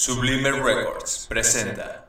Sublime Records presenta.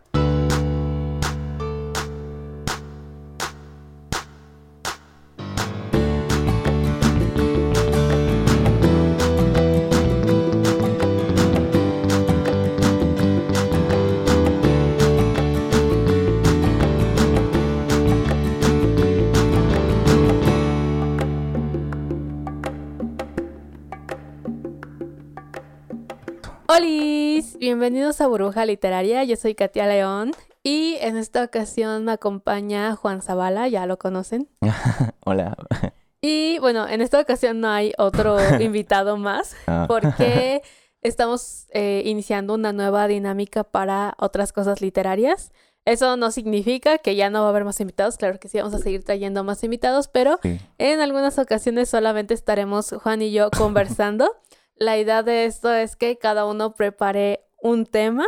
Bienvenidos a Burbuja Literaria. Yo soy Katia León y en esta ocasión me acompaña Juan Zavala, ya lo conocen. Hola. Y bueno, en esta ocasión no hay otro invitado más Ah. porque estamos eh, iniciando una nueva dinámica para otras cosas literarias. Eso no significa que ya no va a haber más invitados, claro que sí, vamos a seguir trayendo más invitados, pero Sí. en algunas ocasiones solamente estaremos Juan y yo conversando. La idea de esto es que cada uno prepare un tema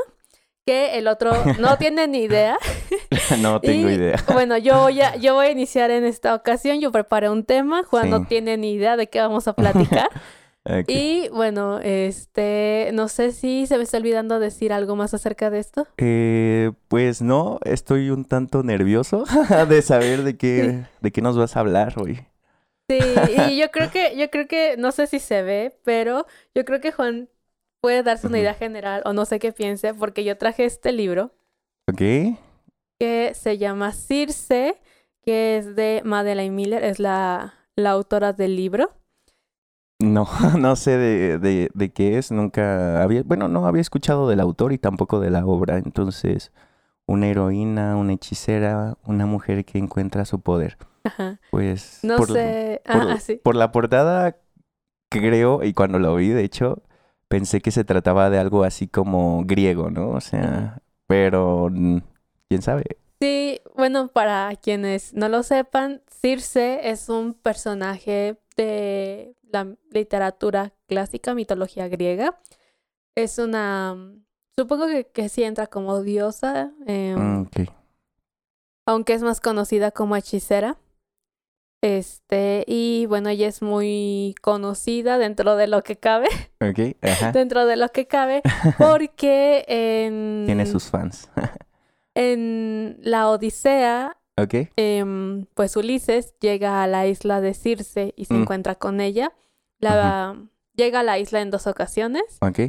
que el otro no tiene ni idea. no tengo Y, idea. Bueno, yo voy, a, yo voy a iniciar en esta ocasión. Yo preparé un tema. Juan no tiene ni idea de qué vamos a platicar. Y bueno, este, no sé si se me está olvidando decir algo más acerca de esto. Eh, pues no, estoy un tanto nervioso de saber de qué, de qué nos vas a hablar hoy. Sí, y yo creo que, yo creo que, no sé si se ve, pero yo creo que Juan puede darse una idea general o no sé qué piense, porque yo traje este libro ¿Ok? que se llama Circe, que es de Madeleine Miller, es la, la autora del libro. No, no sé de, de, de qué es. Nunca había, bueno, no había escuchado del autor y tampoco de la obra. Entonces, una heroína, una hechicera, una mujer que encuentra su poder. Ajá. Pues No por, sé. por- ah, ah, sí. por la portada creo, y cuando lo vi, de hecho, pensé que se trataba de algo así como griego, ¿no? O sea, pero mm, quién sabe. Sí, bueno, para quienes no lo sepan, Circe es un personaje de la literatura clásica, mitología griega. Es una, supongo que, que sí entra como diosa, Mm, ok. aunque es más conocida como hechicera. Este, y bueno, ella es muy conocida dentro de lo que cabe, Ok, ajá. dentro de lo que cabe, porque en, Tiene sus fans. en la Odisea ok. em, pues Ulises llega a la isla de Circe y se Mm. encuentra con ella. La, Llega a la isla en dos ocasiones. Ok.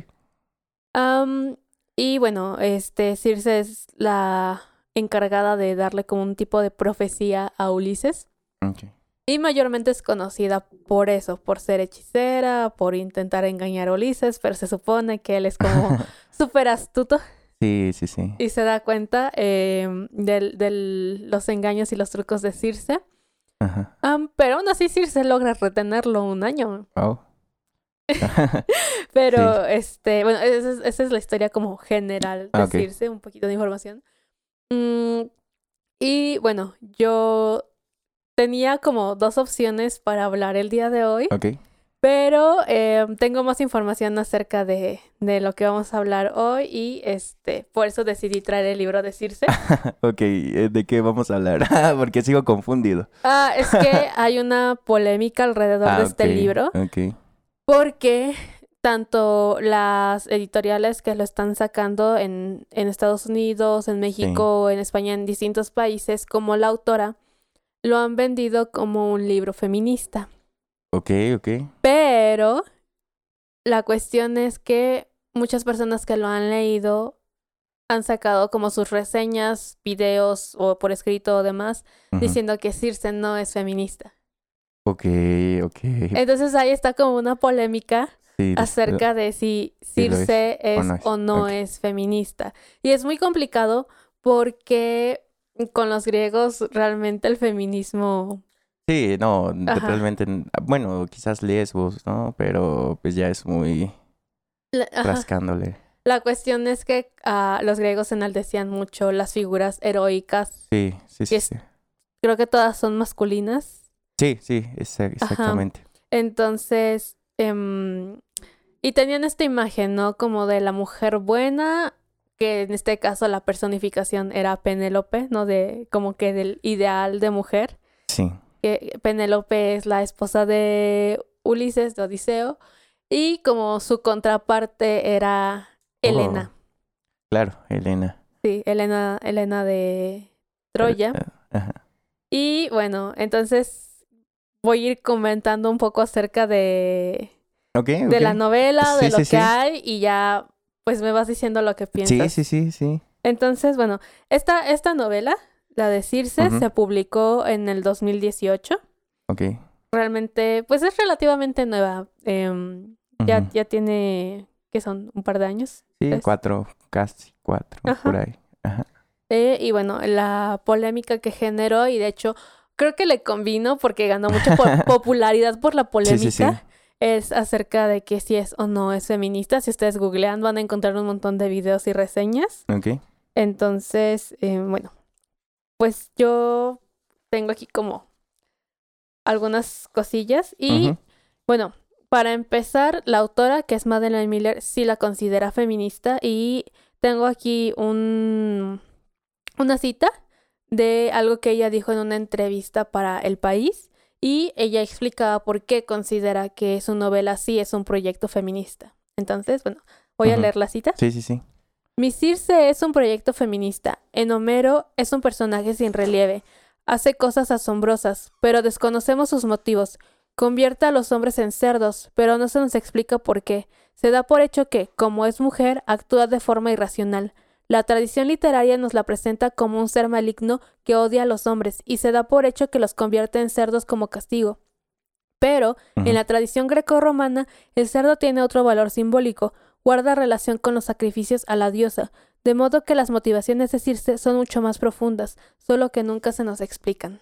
Y bueno, este Circe es la encargada de darle como un tipo de profecía a Ulises. Ok. Y mayormente es conocida por eso, por ser hechicera, por intentar engañar a Ulises, pero se supone que él es como súper astuto sí, sí, sí. y se da cuenta em, de los engaños y los trucos de Circe. Ajá. Pero aún así Circe logra retenerlo un año. Wow. Pero, este, bueno, esa es, esa es la historia como general de Ah. Circe, un poquito de información. Mm, y bueno, yo tenía como dos opciones para hablar el día de hoy, ok. pero eh, tengo más información acerca de, de lo que vamos a hablar hoy y este, por eso decidí traer el libro de Circe. ok, eh, ¿de qué vamos a hablar? Porque sigo confundido. Ah, es que hay una polémica alrededor Ah, de este libro. Ok. Porque tanto las editoriales que lo están sacando en, en Estados Unidos, en México, en España, en distintos países, como la autora, lo han vendido como un libro feminista. Ok, ok. Pero la cuestión es que muchas personas que lo han leído han sacado como sus reseñas, videos o por escrito o demás, diciendo que Circe no es feminista. Ok, ok. Entonces ahí está como una polémica Sí, acerca de si Sí lo es, Circe o es no es. o no es feminista. Y es muy complicado porque con los griegos realmente el feminismo... Sí, no, Ajá. realmente, bueno, quizás lesbos, ¿no? Pero pues ya es muy La, rascándole. La cuestión es que ah, los griegos enaltecían mucho las figuras heroicas. Sí, sí, sí. Creo que todas son masculinas. sí, sí, exa- exactamente. Entonces, em, y tenían esta imagen, ¿no? Como de la mujer buena, que en este caso la personificación era Penélope, ¿no? De como que del ideal de mujer. Sí. que Penélope es la esposa de Ulises, de Odiseo, y como su contraparte era Elena. Claro, Elena. Sí, Elena, Elena de Troya. Ah, Ajá. Y bueno, entonces voy a ir comentando un poco acerca de, Ok, de la novela, de Sí, lo sí, que sí. hay y ya pues me vas diciendo lo que piensas. Sí, sí, sí, sí. Entonces, bueno, esta, esta novela, la de Circe, se publicó en el 2018. Ok. Realmente, pues es relativamente nueva. Em, ya, tiene, ¿qué son? Un par de años. Sí, cuatro, casi cuatro, Ajá. por ahí. Ajá. Eh, y bueno, la polémica que generó, y de hecho, creo que le convino porque ganó mucha po- popularidad por la Sí, polémica. sí, sí. Es acerca de que si es o no es feminista. Si ustedes googlean, van a encontrar un montón de videos y reseñas. Ok. Entonces, eh, bueno, pues yo tengo aquí como algunas cosillas. Y bueno, para empezar, la autora, que es Madeleine Miller, sí la considera feminista. Y tengo aquí un, una cita de algo que ella dijo en una entrevista para El País. Y ella explicaba por qué considera que su novela sí es un proyecto feminista. Entonces, bueno, voy a leer la cita. Sí, sí, sí. Mi Circe es un proyecto feminista. En Homero es un personaje sin relieve. Hace cosas asombrosas, pero desconocemos sus motivos. Convierte a los hombres en cerdos, pero no se nos explica por qué. Se da por hecho que, como es mujer, actúa de forma irracional. La tradición literaria nos la presenta como un ser maligno que odia a los hombres y se da por hecho que los convierte en cerdos como castigo. Pero, en la tradición grecorromana, el cerdo tiene otro valor simbólico, guarda relación con los sacrificios a la diosa, de modo que las motivaciones de Circe son mucho más profundas, solo que nunca se nos explican.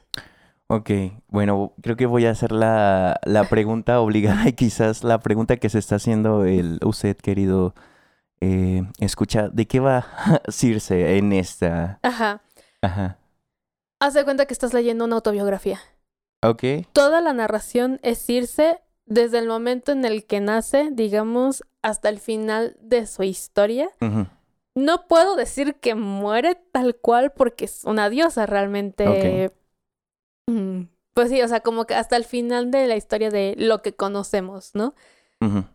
Ok, bueno, creo que voy a hacer la, la pregunta obligada y quizás la pregunta que se está haciendo el usted, querido eh, escucha. ¿De qué va Circe en esta? Ajá. Ajá. Haz de cuenta que estás leyendo una autobiografía. Ok. Toda la narración es Circe desde el momento en el que nace, digamos, hasta el final de su historia. Ujú. No puedo decir que muere tal cual porque es una diosa realmente. Mm, Pues sí, o sea, como que hasta el final de la historia de lo que conocemos, ¿no?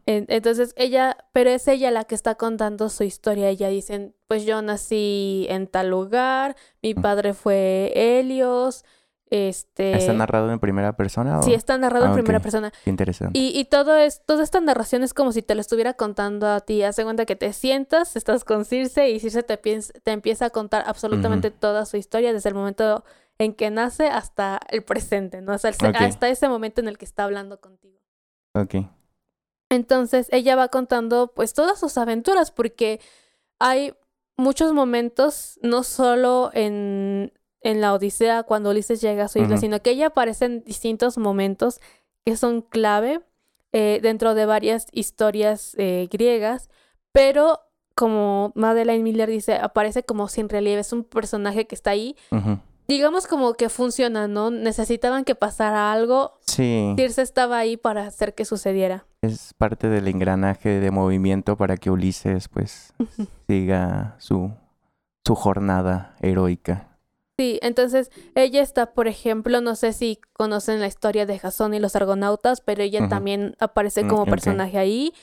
Entonces ella, pero es ella la que está contando su historia. Ella dice, pues yo nací en tal lugar, mi padre fue Helios, este... ¿Está narrado en primera persona? o- Sí, está narrado Ah, en primera ok. persona. Qué interesante. Y, y todo es, toda esta narración es como si te lo estuviera contando a ti. Haz de cuenta que te sientas, estás con Circe y Circe te, piens- te empieza a contar absolutamente toda su historia desde el momento en que nace hasta el presente, ¿no? Hasta, el hasta ese momento en el que está hablando contigo. Ok. Entonces ella va contando pues todas sus aventuras porque hay muchos momentos, no solo en, en la Odisea cuando Ulises llega a su isla, sino que ella aparece en distintos momentos que son clave eh, dentro de varias historias eh, griegas, pero como Madeleine Miller dice, aparece como sin relieve, es un personaje que está ahí. Ujú. Digamos como que funciona, ¿no? Necesitaban que pasara algo. Sí, Circe estaba ahí para hacer que sucediera. es parte del engranaje de movimiento para que Ulises pues siga su, su jornada heroica. Sí, entonces ella está, por ejemplo, no sé si conocen la historia de Jasón y los argonautas, pero ella también aparece Mm, como personaje ahí.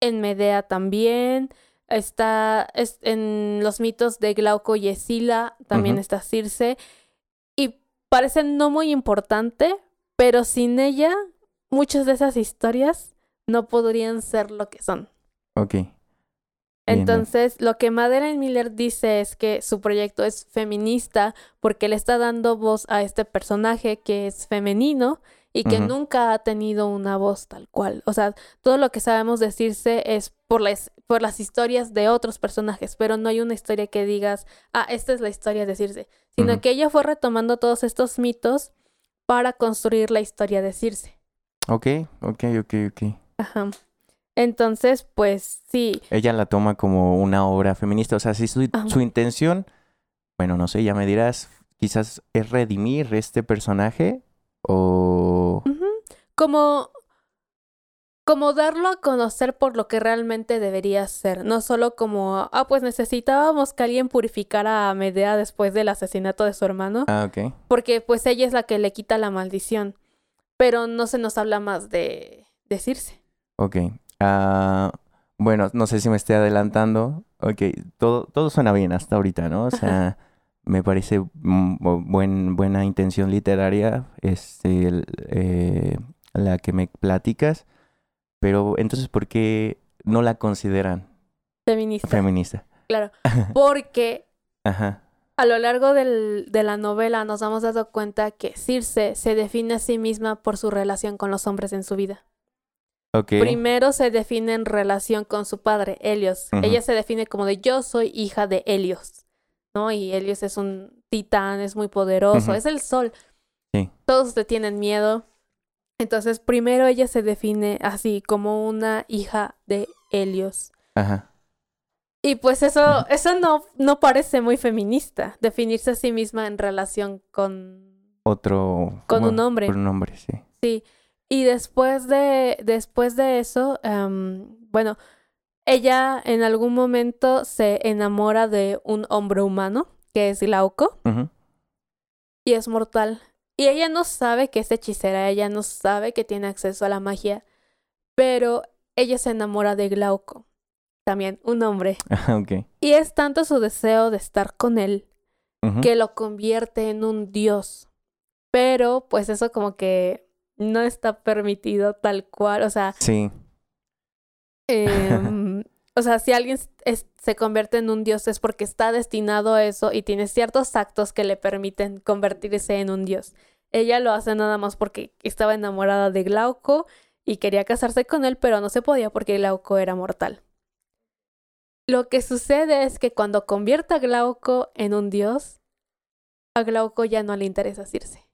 En Medea también. Está es- en los mitos de Glauco y Escila, también está Circe. Y parece no muy importante, pero sin ella, muchas de esas historias no podrían ser lo que son. Ok. Bien, Entonces, lo que Madeleine Miller dice es que su proyecto es feminista porque le está dando voz a este personaje que es femenino y que nunca ha tenido una voz tal cual. O sea, todo lo que sabemos decirse es por las, por las historias de otros personajes, pero no hay una historia que digas, ah, esta es la historia de Circe, sino que ella fue retomando todos estos mitos para construir la historia de Circe. Ok, ok, ok, ok. Ajá. Entonces, pues sí, Ella la toma como una obra feminista. O sea, si su, su intención, bueno, no sé, ya me dirás, quizás es redimir este personaje o... Como, como darlo a conocer por lo que realmente debería ser, no solo como, ah, pues necesitábamos que alguien purificara a Medea después del asesinato de su hermano, Ah, ok. porque pues ella es la que le quita la maldición, pero no se nos habla más de, de Circe. Ok. Ah, Bueno, no sé si me estoy adelantando. Ok, todo, todo suena bien hasta ahorita, ¿no? O sea, me parece mm, bu- buen, buena intención literaria este, el- eh, la que me platicas. Pero entonces, ¿por qué no la consideran Feminista. feminista? claro. Porque Ajá. a lo largo del- de la novela nos hemos dado cuenta que Circe se define a sí misma por su relación con los hombres en su vida. Ok. Primero se define en relación con su padre, Helios. Ella se define como de yo soy hija de Helios, ¿no? Y Helios es un titán, es muy poderoso, es el sol. Sí. Todos le tienen miedo. Entonces, primero ella se define así, como una hija de Helios. Ajá. Y pues eso, eso no, no parece muy feminista, definirse a sí misma en relación con Otro. Con un hombre. Con un hombre, sí. Sí, y después de, después de eso, em, bueno, ella en algún momento se enamora de un hombre humano, que es Glauco, y es mortal. Y ella no sabe que es hechicera, ella no sabe que tiene acceso a la magia, pero ella se enamora de Glauco, también un hombre. Ajá, ok. Y es tanto su deseo de estar con él que lo convierte en un dios. Pero pues eso como que no está permitido tal cual, o sea, Sí. em, o sea, si alguien es- se convierte en un dios es porque está destinado a eso y tiene ciertos actos que le permiten convertirse en un dios. Ella lo hace nada más porque estaba enamorada de Glauco y quería casarse con él, pero no se podía porque Glauco era mortal. Lo que sucede es que cuando convierte a Glauco en un dios, a Glauco ya no le interesa Circe.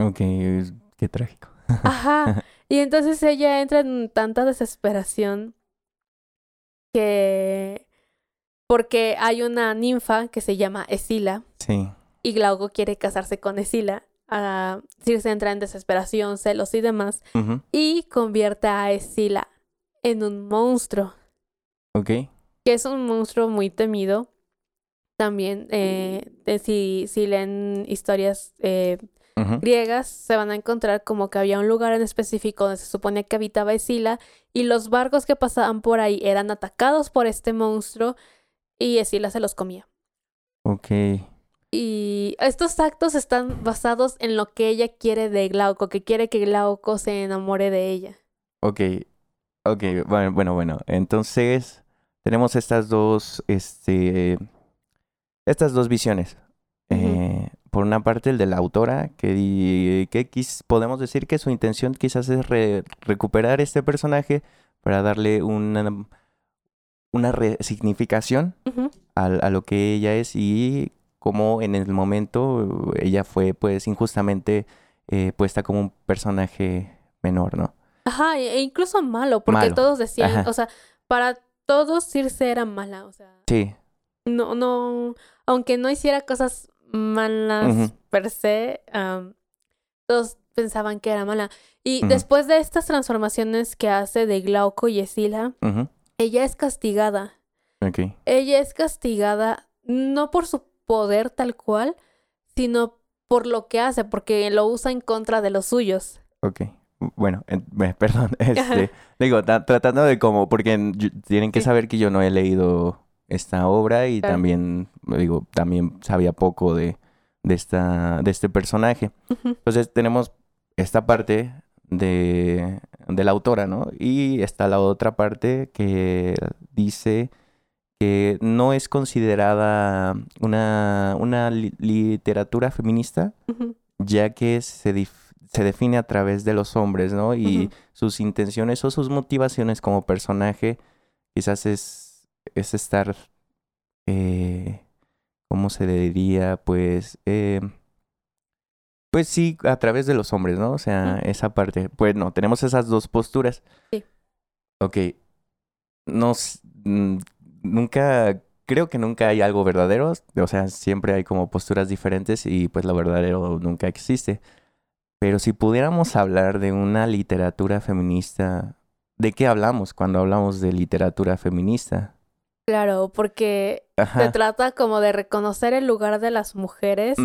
Ok, qué trágico. Ajá. Y entonces ella entra en tanta desesperación que... Porque hay una ninfa que se llama Escila Sí. y Glauco quiere casarse con Escila. Ah, Circe entra en desesperación, celos y demás y convierte a Escila en un monstruo, Ok. que es un monstruo muy temido. También, eh, si, si leen historias eh, Griegas se van a encontrar como que había un lugar en específico donde se suponía que habitaba Escila y los barcos que pasaban por ahí eran atacados por este monstruo y Escila se los comía. Ok. Y estos actos están basados en lo que ella quiere de Glauco, que quiere que Glauco se enamore de ella. Ok, ok, bueno, bueno, bueno. Entonces, tenemos estas dos, este, estas dos visiones. Eh, por una parte, el de la autora, que, que quis- podemos decir que su intención quizás es re- recuperar este personaje para darle una, una resignificación Ujú. a, a lo que ella es y cómo en el momento ella fue, pues, injustamente eh, puesta como un personaje menor, ¿no? Ajá, e e incluso malo, porque Malo. todos decían, Ajá. o sea, para todos Circe era mala, o sea, Sí. no, no, aunque no hiciera cosas malas per se, todos pensaban que era mala. Y después de estas transformaciones que hace de Glauco y Escila, ella es castigada. Ok. Ella es castigada no por su poder tal cual, sino por lo que hace, porque lo usa en contra de los suyos. Ok. Bueno, en- eh, perdón. Este, digo, ta- tratando de como, porque tienen que Sí. saber que yo no he leído esta obra y Claro. también, digo, también sabía poco de, de esta, de este personaje. Entonces tenemos esta parte de, de la autora, ¿no? Y está la otra parte que dice que no es considerada una, una li- literatura feminista, ya que se, se define a través de los hombres, ¿no? Y sus intenciones o sus motivaciones como personaje quizás es, es estar, eh, ¿cómo se diría? Pues, eh, pues sí, a través de los hombres, ¿no? O sea, esa parte. Pues no, tenemos esas dos posturas. Sí. Ok. Nos, nunca, creo que nunca hay algo verdadero. O sea, siempre hay como posturas diferentes y pues lo verdadero nunca existe. Pero si pudiéramos hablar de una literatura feminista, ¿de qué hablamos cuando hablamos de literatura feminista? Claro, porque se trata como de reconocer el lugar de las mujeres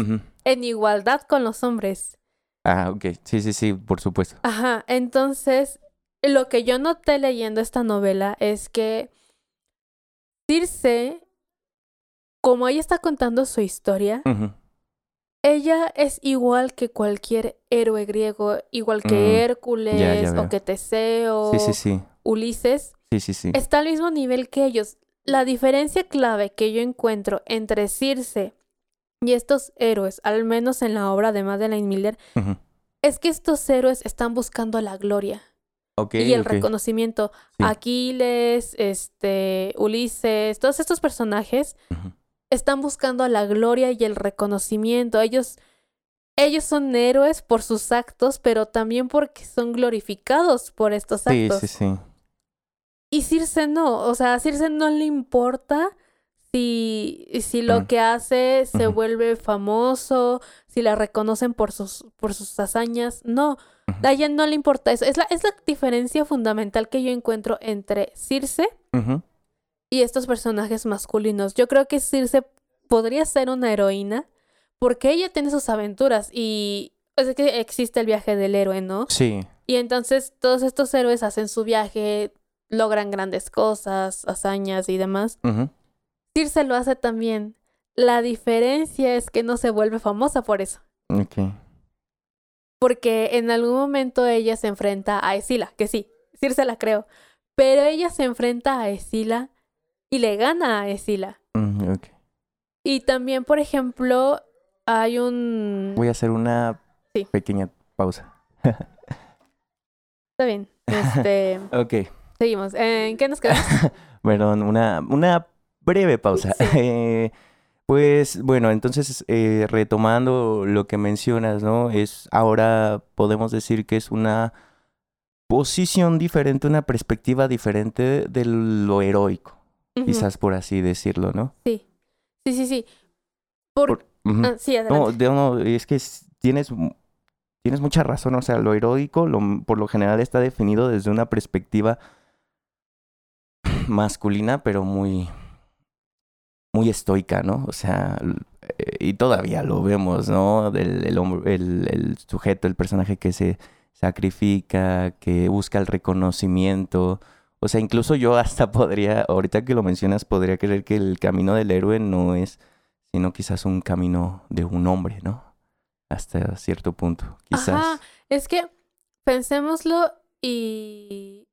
en igualdad con los hombres. Ah, ok. Sí, sí, sí, por supuesto. Ajá, entonces lo que yo noté leyendo esta novela es que Circe, como ella está contando su historia, ella es igual que cualquier héroe griego, igual que Mm, Hércules ya o que Teseo, Sí, sí, sí. Ulises. Sí, sí, sí. Está al mismo nivel que ellos. La diferencia clave que yo encuentro entre Circe y estos héroes, al menos en la obra de Madeleine Miller, es que estos héroes están buscando la gloria y el reconocimiento. Sí. Aquiles, este, Ulises, todos estos personajes están buscando la gloria y el reconocimiento. Ellos, ellos son héroes por sus actos, pero también porque son glorificados por estos Sí, actos. sí, sí. Y Circe no, o sea, a Circe no le importa si, si lo que hace se vuelve famoso, si la reconocen por sus, por sus hazañas. No, a ella no le importa eso. Es la, es la diferencia fundamental que yo encuentro entre Circe y estos personajes masculinos. Yo creo que Circe podría ser una heroína porque ella tiene sus aventuras y es que existe el viaje del héroe, ¿no? Sí. Y entonces todos estos héroes hacen su viaje, logran grandes cosas, hazañas y demás. Ujú. Circe lo hace también. La diferencia es que no se vuelve famosa por eso. Ok. Porque en algún momento ella se enfrenta a Escila, que sí, Circe la creo. Pero ella se enfrenta a Escila y le gana a Escila. Ok. Y también, por ejemplo, hay un... Voy a hacer una Sí. pequeña pausa. Está bien. Este, Ok. Seguimos. ¿En qué nos quedamos? Perdón, una, una breve pausa. Sí. Eh, pues bueno, entonces eh, retomando lo que mencionas, ¿no? Es ahora podemos decir que es una posición diferente, una perspectiva diferente de lo heroico, quizás por así decirlo, ¿no? Sí. Sí, sí, sí. Por... Ah, sí, adelante. No, es que es- tienes, tienes mucha razón, o sea, lo heroico lo- por lo general está definido desde una perspectiva masculina, pero muy, muy estoica, ¿no? O sea, eh, y todavía lo vemos, ¿no? Del, el, hombre- el, el sujeto, el personaje que se sacrifica, que busca el reconocimiento. O sea, incluso yo hasta podría, ahorita que lo mencionas, podría creer que el camino del héroe no es sino quizás un camino de un hombre, ¿no? Hasta cierto punto, quizás. Ajá, es que pensémoslo y...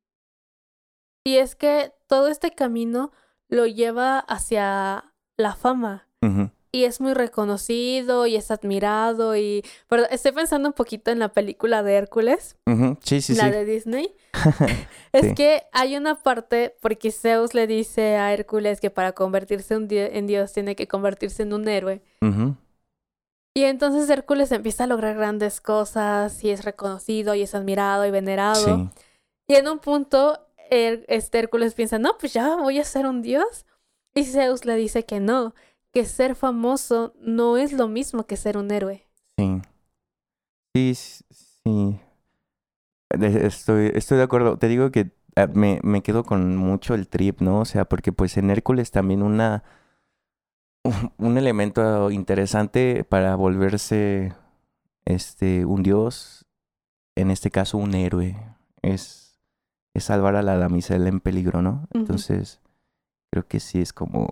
Y es que todo este camino lo lleva hacia la fama. Y es muy reconocido y es admirado y... Pero estoy pensando un poquito en la película de Hércules, ujú, Sí, sí, la sí. de Disney. Es Sí. que hay una parte, porque Zeus le dice a Hércules que para convertirse di- en Dios tiene que convertirse en un héroe. Y entonces Hércules empieza a lograr grandes cosas y es reconocido y es admirado y venerado. Sí. Y en un punto, este Hércules piensa, no, pues ya voy a ser un dios. Y Zeus le dice que no, que ser famoso no es lo mismo que ser un héroe. Sí. Sí, sí. Estoy, estoy de acuerdo. Te digo que ah, me, me quedo con mucho el trip, ¿no? O sea, porque pues en Hércules también una un- un elemento interesante para volverse este un dios, en este caso un héroe, es, es salvar a la damisela en peligro, ¿no? Entonces, creo que sí es como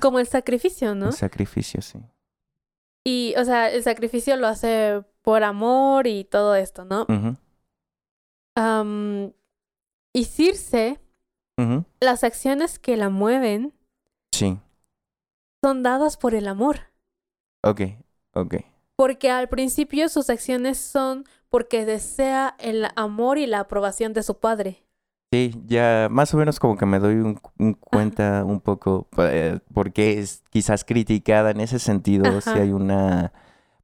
Como el sacrificio, ¿no? un sacrificio, sí. Y, o sea, el sacrificio lo hace por amor y todo esto, ¿no? Am, y Circe, las acciones que la mueven Sí. son dadas por el amor. Ok, ok. Porque al principio sus acciones son porque desea el amor y la aprobación de su padre. Sí, ya más o menos como que me doy un, un cuenta un poco eh, porque es quizás criticada en ese sentido, si hay una,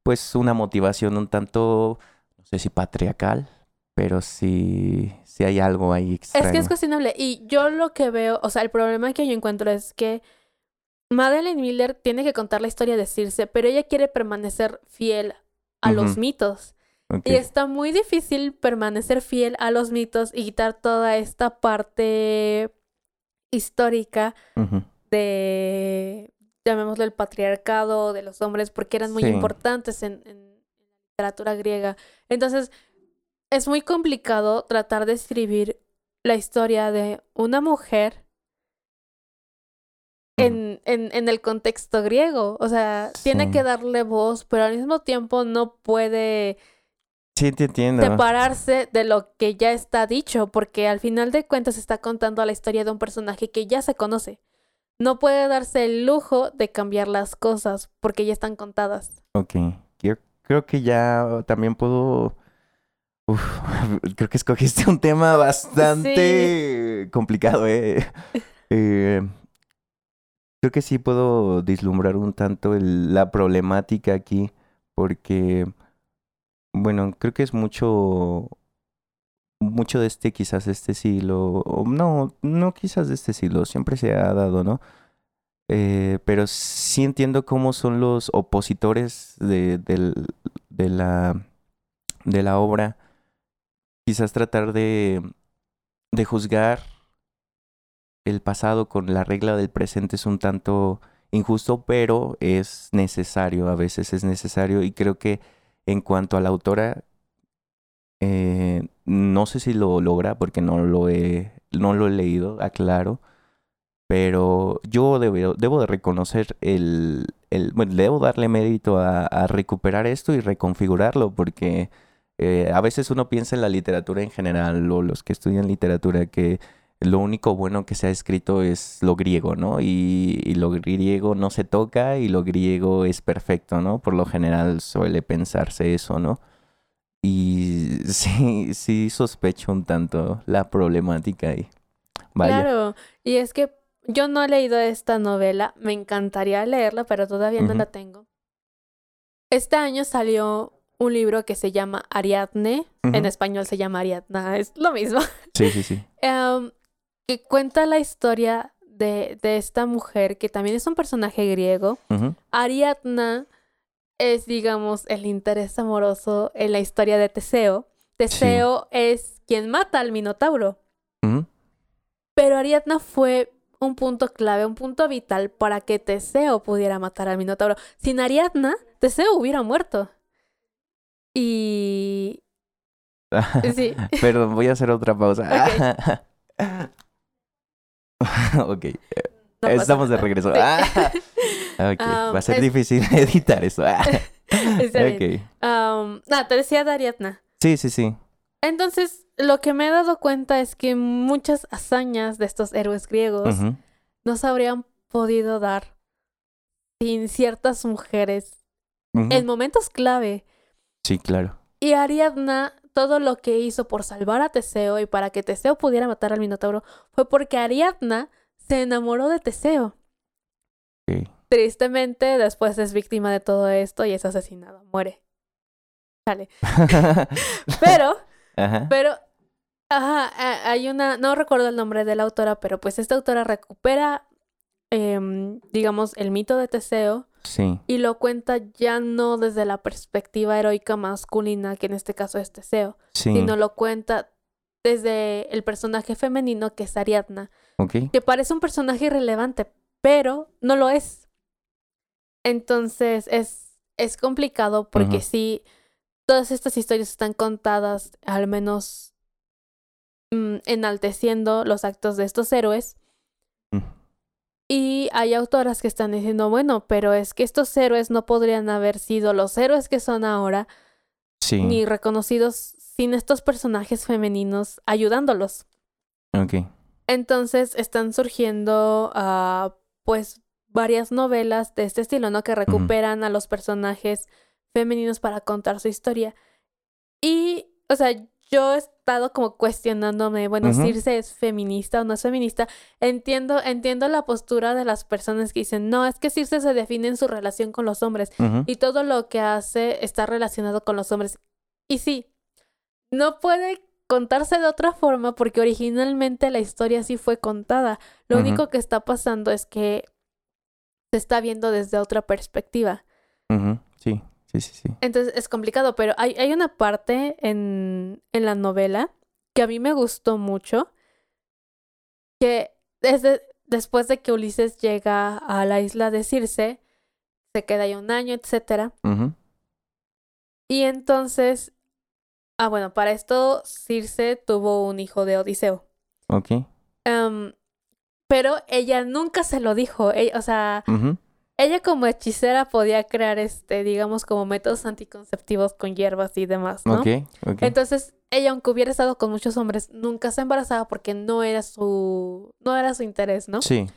pues una motivación un tanto, no sé si patriarcal, pero sí, sí hay algo ahí Es que es extraño. cuestionable. Y yo lo que veo, o sea, el problema que yo encuentro es que Madeleine Miller tiene que contar la historia de Circe, pero ella quiere permanecer fiel a los mitos. Y está muy difícil permanecer fiel a los mitos y quitar toda esta parte histórica de, llamémoslo el patriarcado de los hombres, porque eran muy Sí. importantes en, en la literatura griega. Entonces, es muy complicado tratar de escribir la historia de una mujer en, en, en el contexto griego. O sea, tiene que darle voz, pero al mismo tiempo no puede Sí, te entiendo. separarse de lo que ya está dicho, porque al final de cuentas está contando la historia de un personaje que ya se conoce. No puede darse el lujo de cambiar las cosas porque ya están contadas. Ok. Yo creo que ya también puedo. Uf, creo que escogiste un tema bastante complicado, ¿eh? Eh, Creo que sí puedo vislumbrar un tanto el- la problemática aquí, porque, bueno, creo que es mucho, mucho de este, quizás de este siglo, no, no quizás de este siglo, siempre se ha dado, ¿no? Eh, pero sí entiendo cómo son los opositores de, del- de la, de la obra, quizás tratar de, de juzgar el pasado con la regla del presente es un tanto injusto, pero es necesario, a veces es necesario y creo que en cuanto a la autora, eh, no sé si lo logra porque no lo he, no lo he leído, aclaro, pero yo debo, de reconocer el, el, bueno, debo darle mérito a, a recuperar esto y reconfigurarlo porque eh, a veces uno piensa en la literatura en general o los que estudian literatura que lo único bueno que se ha escrito es lo griego, ¿no? Y, y lo griego no se toca y lo griego es perfecto, ¿no? Por lo general suele pensarse eso, ¿no? Y sí, sí sospecho un tanto la problemática ahí. Vaya. Claro, y es que yo no he leído esta novela, me encantaría leerla, pero todavía no Ujú. la tengo. Este año salió un libro que se llama Ariadne, en Ujú. español se llama Ariadna, es lo mismo, Sí, sí, sí. em, que cuenta la historia de, de esta mujer que también es un personaje griego. Ariadna es, digamos, el interés amoroso en la historia de Teseo. Teseo es quien mata al Minotauro. Pero Ariadna fue un punto clave, un punto vital para que Teseo pudiera matar al Minotauro. Sin Ariadna, Teseo hubiera muerto. Y... Sí. Perdón, voy a hacer otra pausa. ok, no pasa estamos de regreso. Ah, Ah, va a ser es- difícil editar eso. Ah, Está bien. ok. Am, ah, te decía de Ariadna. Sí, sí, sí. Entonces, lo que me he dado cuenta es que muchas hazañas de estos héroes griegos no se habrían podido dar sin ciertas mujeres en momentos clave. Sí, claro. Y Ariadna, todo lo que hizo por salvar a Teseo y para que Teseo pudiera matar al Minotauro fue porque Ariadna se enamoró de Teseo. Ok. Tristemente, después es víctima de todo esto y es asesinada, muere. Sale. Pero, Ajá. pero, ajá, hay una, no recuerdo el nombre de la autora, pero pues esta autora recupera, em, digamos, el mito de Teseo Sí. y lo cuenta ya no desde la perspectiva heroica masculina, que en este caso es Teseo, Sí. sino lo cuenta desde el personaje femenino que es Ariadna, Ok. que parece un personaje irrelevante, pero no lo es. Entonces es, es complicado porque Ujú. sí, todas estas historias están contadas al menos mm, enalteciendo los actos de estos héroes. Y hay autoras que están diciendo, bueno, pero es que estos héroes no podrían haber sido los héroes que son ahora, Sí. ni reconocidos sin estos personajes femeninos ayudándolos. Ok. Entonces están surgiendo, ah, pues, varias novelas de este estilo, ¿no? Que recuperan a los personajes femeninos para contar su historia. Y, o sea, yo he estado como cuestionándome, bueno, Ujú. Circe es feminista o no es feminista. Entiendo, entiendo la postura de las personas que dicen, no, es que Circe se define en su relación con los hombres y todo lo que hace está relacionado con los hombres. Y sí, no puede contarse de otra forma porque originalmente la historia sí fue contada. Lo único que está pasando es que se está viendo desde otra perspectiva. Sí. Sí, sí, sí. Entonces es complicado, pero hay, hay una parte en, en la novela que a mí me gustó mucho, que desde, después de que Ulises llega a la isla de Circe, se queda ahí un año, etcétera. Y entonces, ah, bueno, para esto Circe tuvo un hijo de Odiseo. Ok. Pero ella nunca se lo dijo. e- o sea. Ella como hechicera podía crear, este, digamos, como métodos anticonceptivos con hierbas y demás, ¿no? Entonces, ella, aunque hubiera estado con muchos hombres, nunca se embarazaba porque no era su, no era su interés, ¿no? Sí.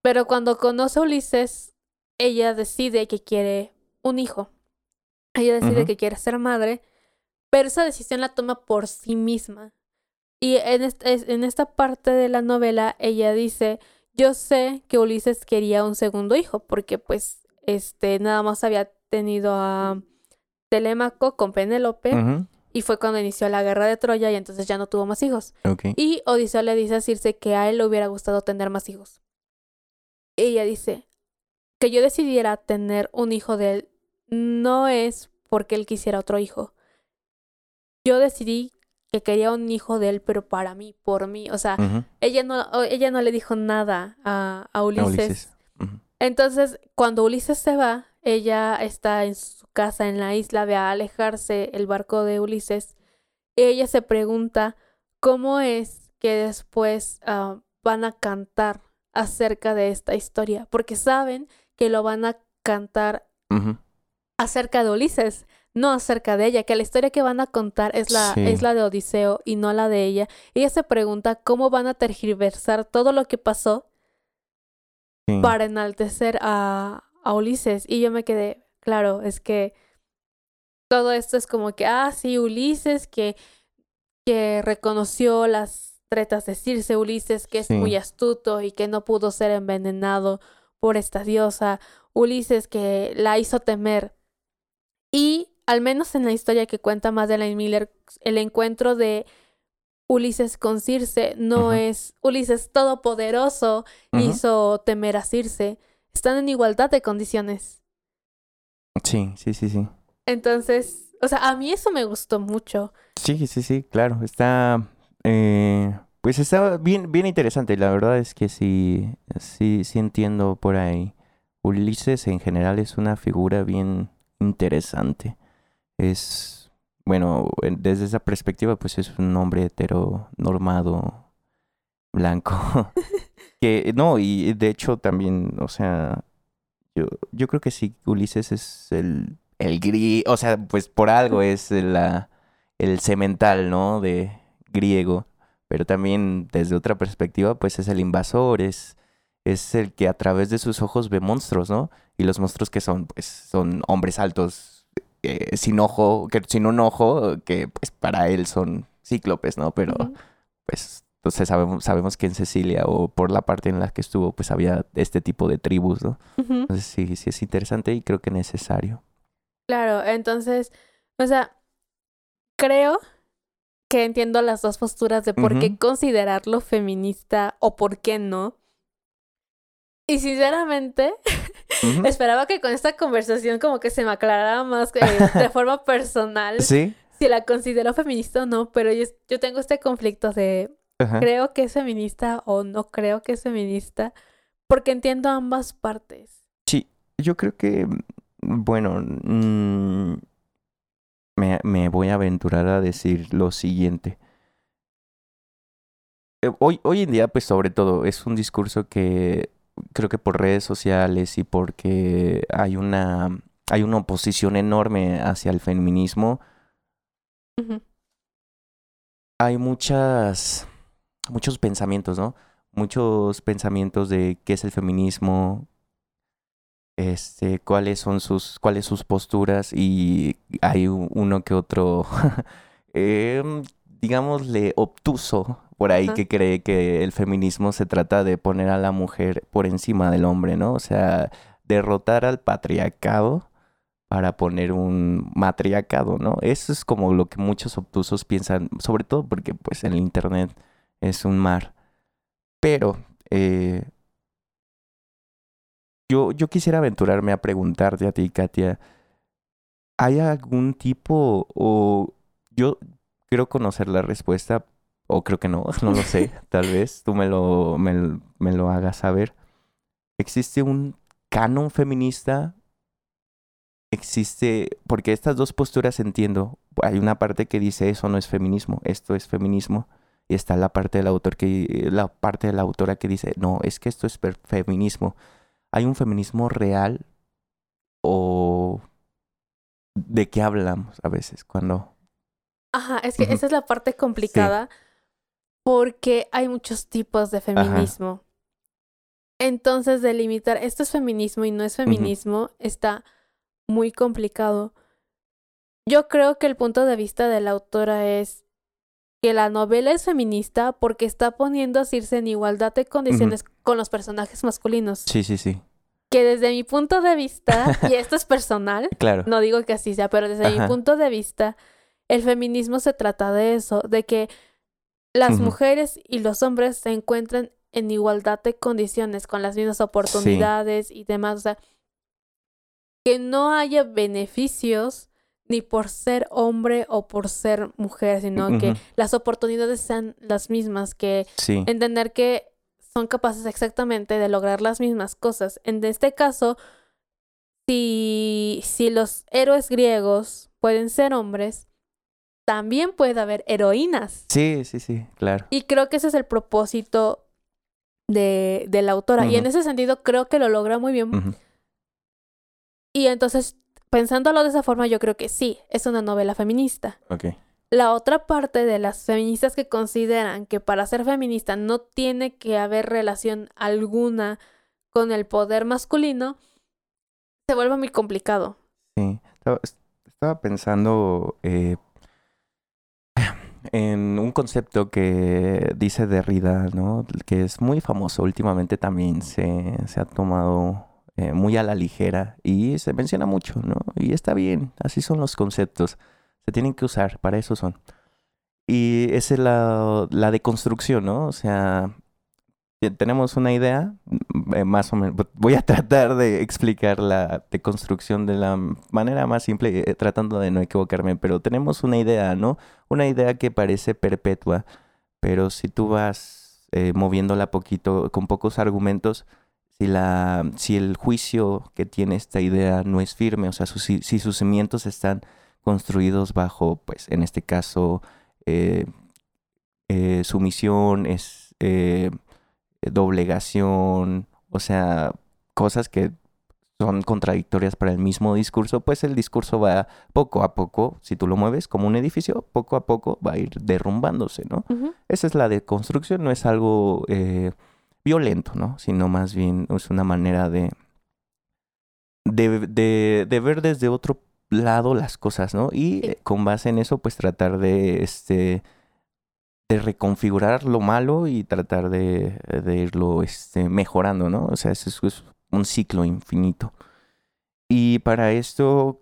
Pero cuando conoce a Ulises, ella decide que quiere un hijo. Ella decide que quiere ser madre, pero esa decisión la toma por sí misma. Y en esta parte de la novela, ella dice, yo sé que Ulises quería un segundo hijo, porque pues, este, nada más había tenido a Telémaco con Penélope, y fue cuando inició la guerra de Troya, y entonces ya no tuvo más hijos. Y Odiseo le dice a Circe que a él le hubiera gustado tener más hijos. Ella dice que yo decidiera tener un hijo de él no es porque él quisiera otro hijo. Yo decidí que quería un hijo de él, pero para mí, por mí. O sea, ella no, ella no le dijo nada a, a A Ulises. Entonces, cuando Ulises se va, ella está en su casa en la isla, ve a alejarse el barco de Ulises. Y ella se pregunta cómo es que después ah, van a cantar acerca de esta historia, porque saben que lo van a cantar acerca de Ulises, no acerca de ella, que la historia que van a contar es la, Sí. es la de Odiseo y no la de ella. Ella se pregunta cómo van a tergiversar todo lo que pasó Sí. para enaltecer a, a Ulises. Y yo me quedé, claro, es que todo esto es como que, ah, sí, Ulises, que, que reconoció las tretas de Circe, Ulises, que es Sí. muy astuto y que no pudo ser envenenado por esta diosa, Ulises, que la hizo temer. Y al menos en la historia que cuenta Madeleine Miller, el encuentro de Ulises con Circe no es Ulises todopoderoso Ujú. hizo temer a Circe. Están en igualdad de condiciones. Sí, sí, sí, sí. Entonces, o sea, a mí eso me gustó mucho. Sí, sí, sí, claro. Está, eh, pues está bien, bien interesante. La verdad es que sí, sí, sí entiendo por ahí. Ulises en general es una figura bien interesante. Es, bueno, en- desde esa perspectiva, pues es un hombre heteronormado, blanco. Que, no, y de hecho también, o sea, yo, yo creo que sí, Ulises es el, el gris, o sea, pues por algo es la, el semental, ¿no? De griego, pero también desde otra perspectiva, pues es el invasor, es, es el que a través de sus ojos ve monstruos, ¿no? Y los monstruos que son, pues, son hombres altos, eh, sin ojo, que sin un ojo, que pues para él son cíclopes, ¿no? Pero pues entonces sabemos, sabemos que en Sicilia o por la parte en la que estuvo, pues había este tipo de tribus, ¿no? Entonces sí, sí es interesante y creo que necesario. Claro, entonces, o sea, creo que entiendo las dos posturas de por qué considerarlo feminista o por qué no. Y sinceramente, esperaba que con esta conversación como que se me aclarara más eh, de forma personal Sí. si la considero feminista o no, pero yo, yo tengo este conflicto de creo que es feminista o no creo que es feminista, porque entiendo ambas partes. Sí, yo creo que, bueno, mm, me, me voy a aventurar a decir lo siguiente. Eh, Hoy, hoy en día, pues sobre todo, es un discurso que creo que por redes sociales y porque hay una, hay una oposición enorme hacia el feminismo, hay muchas, muchos pensamientos, ¿no? Muchos pensamientos de qué es el feminismo, este, cuáles son sus, cuáles sus posturas y hay uno que otro, em, digámosle, obtuso por ahí que cree que el feminismo se trata de poner a la mujer por encima del hombre, ¿no? O sea, derrotar al patriarcado para poner un matriarcado, ¿no? Eso es como lo que muchos obtusos piensan, sobre todo porque pues el internet es un mar. Pero eh, yo, yo quisiera aventurarme a preguntarte a ti, Katia, ¿hay algún tipo o yo quiero conocer la respuesta o creo que no, no lo sé, tal vez tú me lo, me, me lo hagas saber. ¿Existe un canon feminista existe, porque estas dos posturas entiendo, hay una parte que dice eso no es feminismo, esto es feminismo, Y está la parte del autor que, la parte de la autora que dice, no, es que esto es feminismo. ¿Hay un feminismo real o de qué hablamos a veces cuando... Ajá, es que esa es la parte complicada porque hay muchos tipos de feminismo. Entonces, delimitar esto es feminismo y no es feminismo está muy complicado. Yo creo que el punto de vista de la autora es que la novela es feminista porque está poniendo a Circe en igualdad de condiciones con los personajes masculinos. Sí, sí, sí. Que desde mi punto de vista, y esto es personal, Claro. no digo que así sea, pero desde mi punto de vista, el feminismo se trata de eso, de que las mujeres y los hombres se encuentren en igualdad de condiciones, con las mismas oportunidades y demás. O sea, que no haya beneficios ni por ser hombre o por ser mujer, sino que las oportunidades sean las mismas, que Sí. entender que son capaces exactamente de lograr las mismas cosas. En este caso, si, si los héroes griegos pueden ser hombres, también puede haber heroínas. Sí, sí, sí, claro. Y creo que ese es el propósito de, de la autora. Y en ese sentido creo que lo logra muy bien. Y entonces, pensándolo de esa forma, yo creo que sí, es una novela feminista. Ok. La otra parte de las feministas que consideran que para ser feminista no tiene que haber relación alguna con el poder masculino, se vuelve muy complicado. Sí. Estaba, estaba pensando eh, en un concepto que dice Derrida, ¿no? Que es muy famoso últimamente también. Se, se ha tomado eh, muy a la ligera y se menciona mucho, ¿no? Y está bien, así son los conceptos. Se tienen que usar, para eso son. Y es la, la deconstrucción, ¿no? O sea, tenemos una idea, eh, más o menos. Voy a tratar de explicar la deconstrucción de la manera más simple, eh, tratando de no equivocarme, pero tenemos una idea, ¿no? Una idea que parece perpetua, pero si tú vas eh, moviéndola poquito, con pocos argumentos, si, la, si el juicio que tiene esta idea no es firme, o sea, si, sus cimientos están construidos bajo, pues, en este caso, sumisión, es doblegación, o sea, cosas que son contradictorias para el mismo discurso, pues el discurso va poco a poco, si tú lo mueves como un edificio, poco a poco va a ir derrumbándose, ¿no? Esa es la deconstrucción, no es algo eh, violento, ¿no? Sino más bien es una manera de, de, de, de ver desde otro lado las cosas, ¿no? Y Sí. eh, con base en eso, pues tratar de, este, de reconfigurar lo malo y tratar de, de irlo este, mejorando, ¿no? O sea, es, es un ciclo infinito. Y para esto,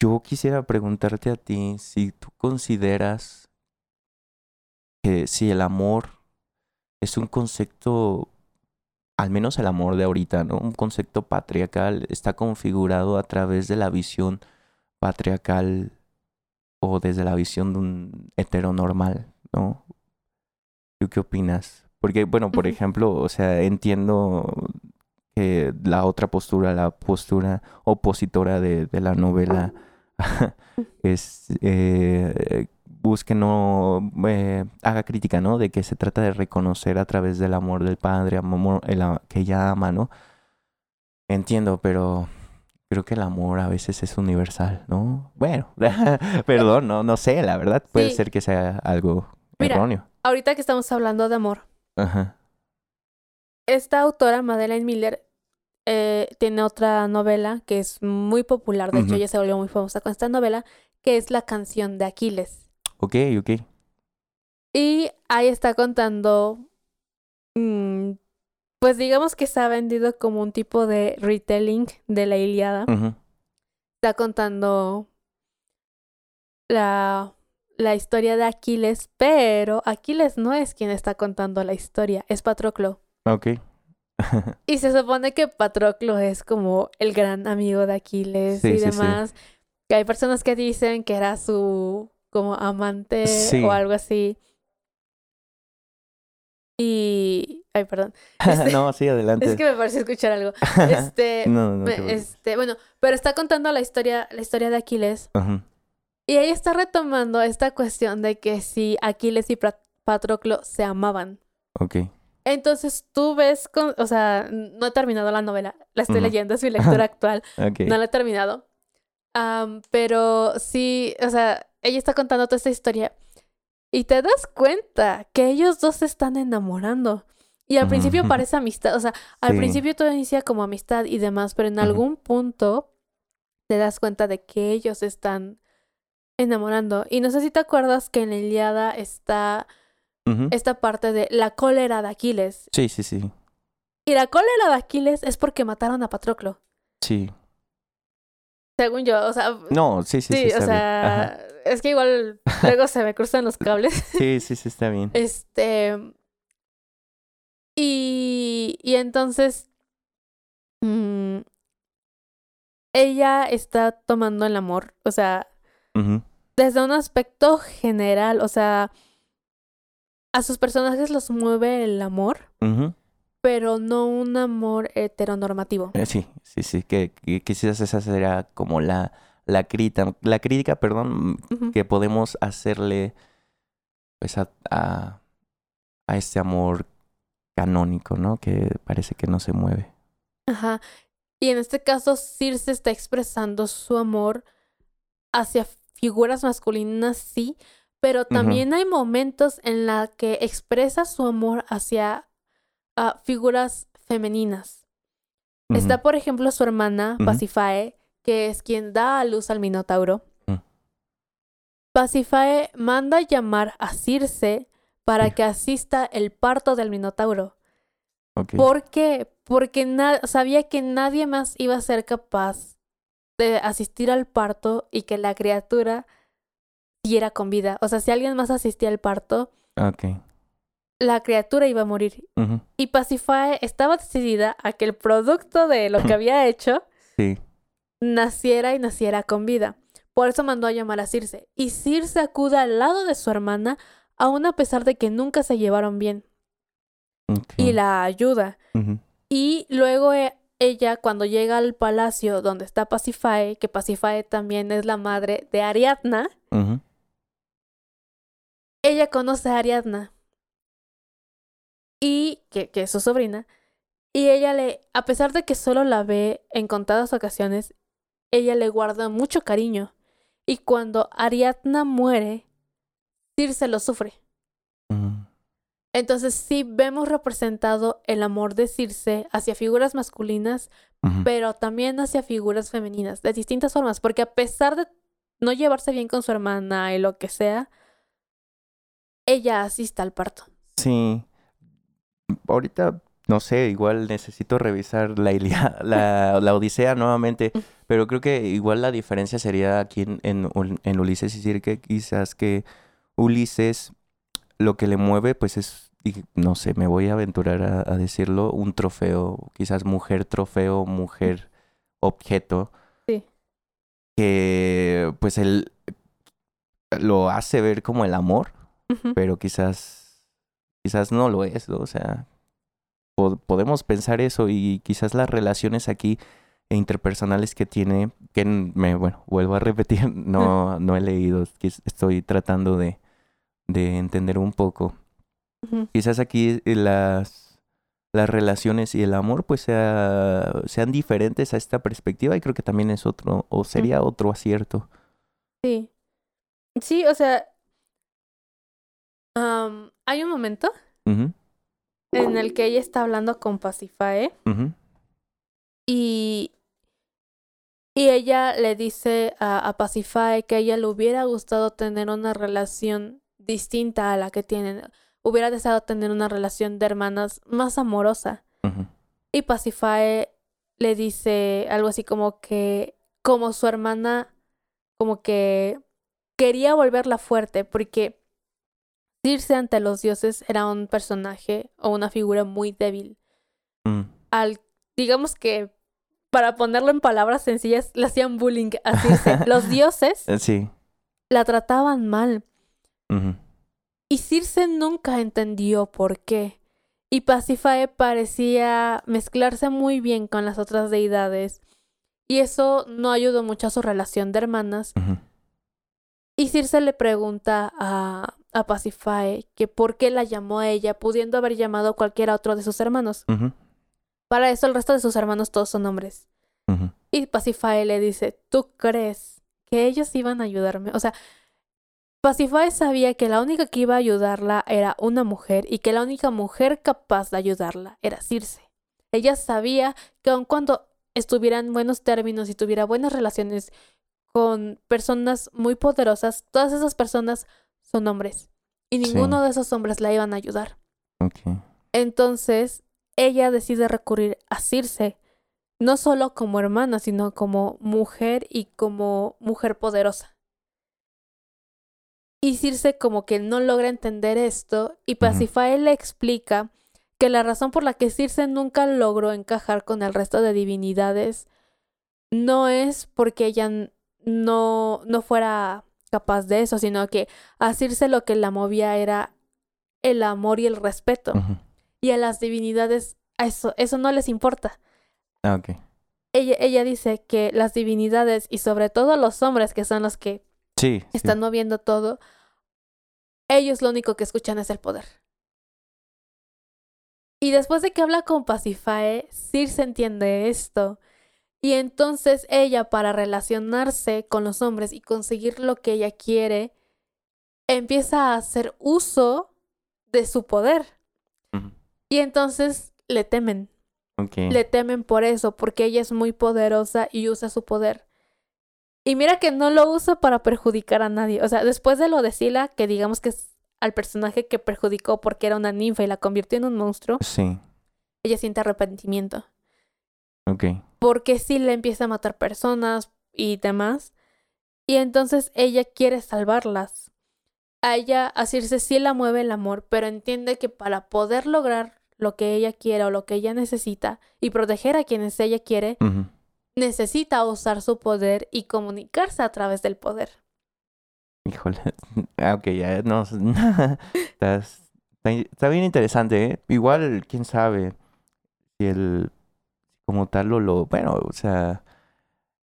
yo quisiera preguntarte a ti si tú consideras que si el amor es un concepto, al menos el amor de ahorita, ¿no? Un concepto patriarcal, está configurado a través de la visión patriarcal o desde la visión de un heteronormal, ¿no? ¿Tú qué opinas? Porque, bueno, por ejemplo, o sea, entiendo que la otra postura, la postura opositora de, de la novela, es eh, busque no eh, haga crítica, ¿no? De que se trata de reconocer a través del amor del padre, amor el que ella ama, ¿no? Entiendo, pero creo que el amor a veces es universal, ¿no? Bueno, perdón, no, no sé, la verdad puede Sí. ser que sea algo Mira. erróneo. Ahorita que estamos hablando de amor, Ajá. esta autora, Madeleine Miller, eh, tiene otra novela que es muy popular, de hecho ella se volvió muy famosa con esta novela, que es La canción de Aquiles. Ok, ok. Y ahí está contando, mm, pues digamos que se ha vendido como un tipo de retelling de la Iliada. Está contando la, la historia de Aquiles, pero Aquiles no es quien está contando la historia, es Patroclo. Ok. Y se supone que Patroclo es como el gran amigo de Aquiles Sí, y sí, sí. demás. Que hay personas que dicen que era su como amante o algo así. Y... Ay, perdón. Este- no, sí, adelante. Es que me parece escuchar algo. Este... no, no, me- este, bueno, pero está contando la historia, la historia de Aquiles Ajá. Y ella está retomando esta cuestión de que si Aquiles y Patroclo se amaban. Ok. Entonces tú ves, con, o sea, no he terminado la novela, la estoy leyendo, es mi lectura actual, Ok. no la he terminado. Pero sí, o sea, ella está contando toda esta historia y te das cuenta que ellos dos se están enamorando. Y al principio parece amistad, o sea, al Sí. principio todo inicia como amistad y demás, pero en algún punto te das cuenta de que ellos están enamorando. Y no sé si te acuerdas que en la Iliada está esta parte de la cólera de Aquiles. Sí, sí, sí. Y la cólera de Aquiles es porque mataron a Patroclo. Sí. Según yo, o sea, No, sí, sí, sí. sí, está o bien. sea, Ajá. es que igual luego se me cruzan los cables. Sí, sí, sí, está bien. Este. Y, y entonces. mm, ella está tomando el amor. O sea, Desde un aspecto general. O sea. A sus personajes los mueve el amor. Ujú. Pero no un amor heteronormativo. Eh, Sí, sí, sí, que, que quizás esa será como la, la crítica, la crítica, perdón, que podemos hacerle pues a, a, a este amor canónico, ¿no? Que parece que no se mueve. Ajá. Y en este caso, Circe está expresando su amor hacia figuras masculinas, sí, pero también hay momentos en la que expresa su amor hacia ah, figuras femeninas. Está, por ejemplo, su hermana. Pasifae, que es quien da a luz al Minotauro. Mm. Pasifae manda llamar a Circe para que asista el parto del Minotauro. ¿Por qué? Porque sabía que nadie más iba a ser capaz de asistir al parto y que la criatura siguiera con vida. O sea, si alguien más asistía al parto, Ok. la criatura iba a morir. Y Pasifae estaba decidida a que el producto de lo que había hecho Sí. naciera y naciera con vida. Por eso mandó a llamar a Circe. Y Circe acude al lado de su hermana, aun a pesar de que nunca se llevaron bien. Y la ayuda. Y luego e- ella, cuando llega al palacio donde está Pasifae, que Pasifae también es la madre de Ariadna, ella conoce a Ariadna. Y que, que es su sobrina. Y ella le, a pesar de que solo la ve en contadas ocasiones, ella le guarda mucho cariño. Y cuando Ariadna muere, Circe lo sufre. Entonces sí vemos representado el amor de Circe hacia figuras masculinas, pero también hacia figuras femeninas, de distintas formas, porque a pesar de no llevarse bien con su hermana y lo que sea, ella asiste al parto. Sí. Ahorita, no sé, igual necesito revisar la, Ilia- la, la Odisea nuevamente, pero creo que igual la diferencia sería aquí en, en Ulises y Circe, quizás que Ulises lo que le mueve, pues es, y no sé, me voy a aventurar a, a decirlo, un trofeo, quizás mujer trofeo, mujer objeto, Sí. que pues él lo hace ver como el amor pero quizás quizás no lo es, ¿no? o sea, po- podemos pensar eso y quizás las relaciones aquí e interpersonales que tiene, que me, bueno, vuelvo a repetir, no, no he leído, estoy tratando de, de entender un poco. Quizás aquí eh, las, las relaciones y el amor pues sea- sean diferentes a esta perspectiva y creo que también es otro, o sería otro acierto. Sí. Sí, o sea, hay un momento en el que ella está hablando con Pasifae ujú, y, y ella le dice a, a Pasifae que a ella le hubiera gustado tener una relación distinta a la que tienen. Hubiera deseado tener una relación de hermanas más amorosa. Y Pasifae le dice algo así como que, como su hermana, como que quería volverla fuerte, porque Circe ante los dioses era un personaje o una figura muy débil. mm, Al, digamos que, para ponerlo en palabras sencillas, le hacían bullying a Circe. Los dioses Sí. la trataban mal. ujú, Y Circe nunca entendió por qué. Y Pasifae parecía mezclarse muy bien con las otras deidades. Y eso no ayudó mucho a su relación de hermanas. Y Circe le pregunta a, a Pasiphae que por qué la llamó a ella, pudiendo haber llamado a cualquier otro de sus hermanos. Para eso el resto de sus hermanos todos son hombres. Y Pasiphae le dice, ¿tú crees que ellos iban a ayudarme? O sea, Pasiphae sabía que la única que iba a ayudarla era una mujer y que la única mujer capaz de ayudarla era Circe. Ella sabía que aun cuando estuviera en buenos términos y tuviera buenas relaciones con personas muy poderosas, todas esas personas son hombres. Y Sí. ninguno de esos hombres la iban a ayudar. Entonces, ella decide recurrir a Circe, no solo como hermana, sino como mujer y como mujer poderosa. Y Circe como que no logra entender esto y Pasiphae le explica que la razón por la que Circe nunca logró encajar con el resto de divinidades no es porque ella no, no fuera capaz de eso, sino que a Circe lo que la movía era el amor y el respeto. Y a las divinidades a eso, eso no les importa. Ah. Ella, ella dice que las divinidades y sobre todo los hombres que son los que Sí. sí. están moviendo todo, ellos lo único que escuchan es el poder. Y después de que habla con Pasiphae, Circe entiende esto. Y entonces ella, para relacionarse con los hombres y conseguir lo que ella quiere, empieza a hacer uso de su poder. Y entonces le temen. Le temen por eso, porque ella es muy poderosa y usa su poder. Y mira que no lo usa para perjudicar a nadie. O sea, después de lo de Sila, que digamos que es al personaje que perjudicó porque era una ninfa y la convirtió en un monstruo, Sí. ella siente arrepentimiento. Ok. Porque Sila empieza a matar personas y demás. Y entonces ella quiere salvarlas. A ella, a Circe sí la mueve el amor, pero entiende que para poder lograr lo que ella quiere o lo que ella necesita y proteger a quienes ella quiere. Necesita usar su poder y comunicarse a través del poder. Híjole. Ah, ok, ya no. está, está, está bien interesante, ¿eh? Igual, quién sabe si el. Como tal, lo, lo. Bueno, o sea.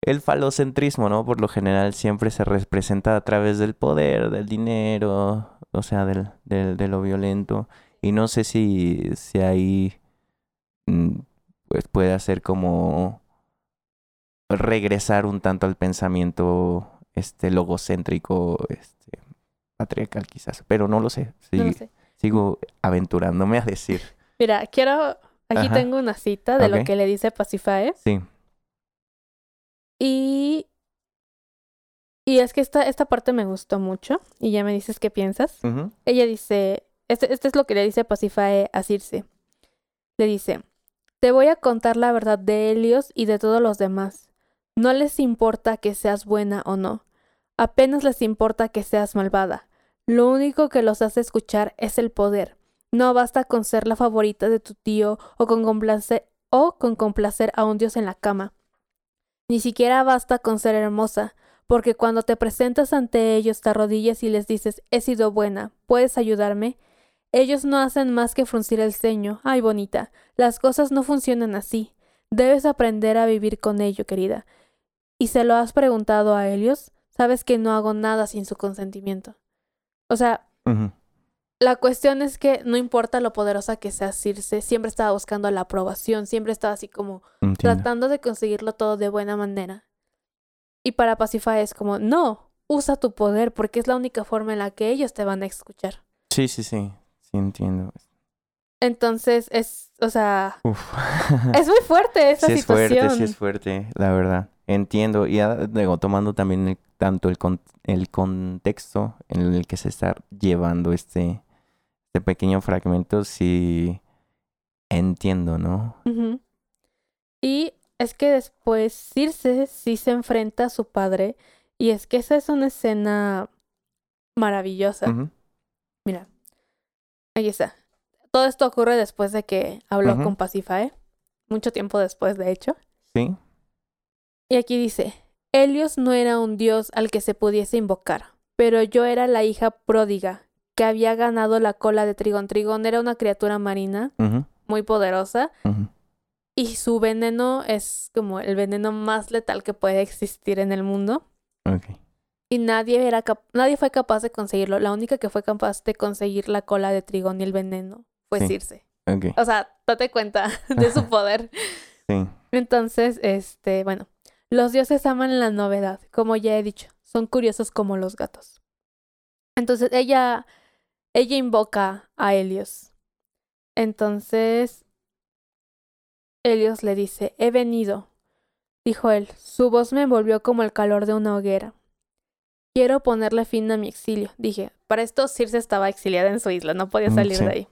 El falocentrismo, ¿no? Por lo general siempre se representa a través del poder, del dinero, o sea, del, del, de lo violento. Y no sé si, si ahí mm, pues puede hacer como regresar un tanto al pensamiento este logocéntrico, este patriarcal quizás, pero no lo sé. Sí, No lo sé. Sigo aventurándome a decir. Mira, quiero. Aquí Ajá. tengo una cita de lo que le dice Pasiphae. Sí. Y. Y es que esta, esta parte me gustó mucho. Y ya me dices qué piensas. Ella dice. Este, este es lo que le dice Pasiphae a Circe. Le dice: Te voy a contar la verdad de Helios y de todos los demás. No les importa que seas buena o no. Apenas les importa que seas malvada. Lo único que los hace escuchar es el poder. No basta con ser la favorita de tu tío o con complacer, o con complacer a un dios en la cama. Ni siquiera basta con ser hermosa, porque cuando te presentas ante ellos te arrodillas y les dices he sido buena, ¿puedes ayudarme? Ellos no hacen más que fruncir el ceño. Ay, bonita, las cosas no funcionan así. Debes aprender a vivir con ello, querida. ¿Y se lo has preguntado a Helios? Sabes que no hago nada sin su consentimiento. O sea, la cuestión es que no importa lo poderosa que sea Circe, siempre estaba buscando la aprobación, siempre estaba así como Entiendo. tratando de conseguirlo todo de buena manera. Y para Pasiphae es como, no, usa tu poder porque es la única forma en la que ellos te van a escuchar. Sí, sí, sí. Sí, entiendo. Entonces es, o sea, Uf. es muy fuerte esa sí es situación. fuerte, sí es fuerte, la verdad. Entiendo. Y digo, tomando también el- tanto el, con- el contexto en el que se está llevando este, este pequeño fragmento, sí entiendo, ¿no? Y es que después Circe sí se enfrenta a su padre y es que esa es una escena maravillosa. Mira, ahí está. Todo esto ocurre después de que habló con Pasiphae, mucho tiempo después, de hecho. Sí. Y aquí dice, Helios no era un dios al que se pudiese invocar, pero yo era la hija pródiga que había ganado la cola de Trigón. Trigón era una criatura marina muy poderosa y su veneno es como el veneno más letal que puede existir en el mundo. Y nadie, era nadie fue capaz de conseguirlo. La única que fue capaz de conseguir la cola de Trigón y el veneno fue Sí. Circe. O sea, date cuenta de su poder. sí. Entonces, este, bueno, los dioses aman la novedad, como ya he dicho, son curiosos como los gatos. Entonces, ella, ella invoca a Helios. Entonces, Helios le dice, he venido, dijo él, su voz me envolvió como el calor de una hoguera. Quiero ponerle fin a mi exilio, dije. Para esto Circe estaba exiliada en su isla, no podía Mm, salir sí. de ahí.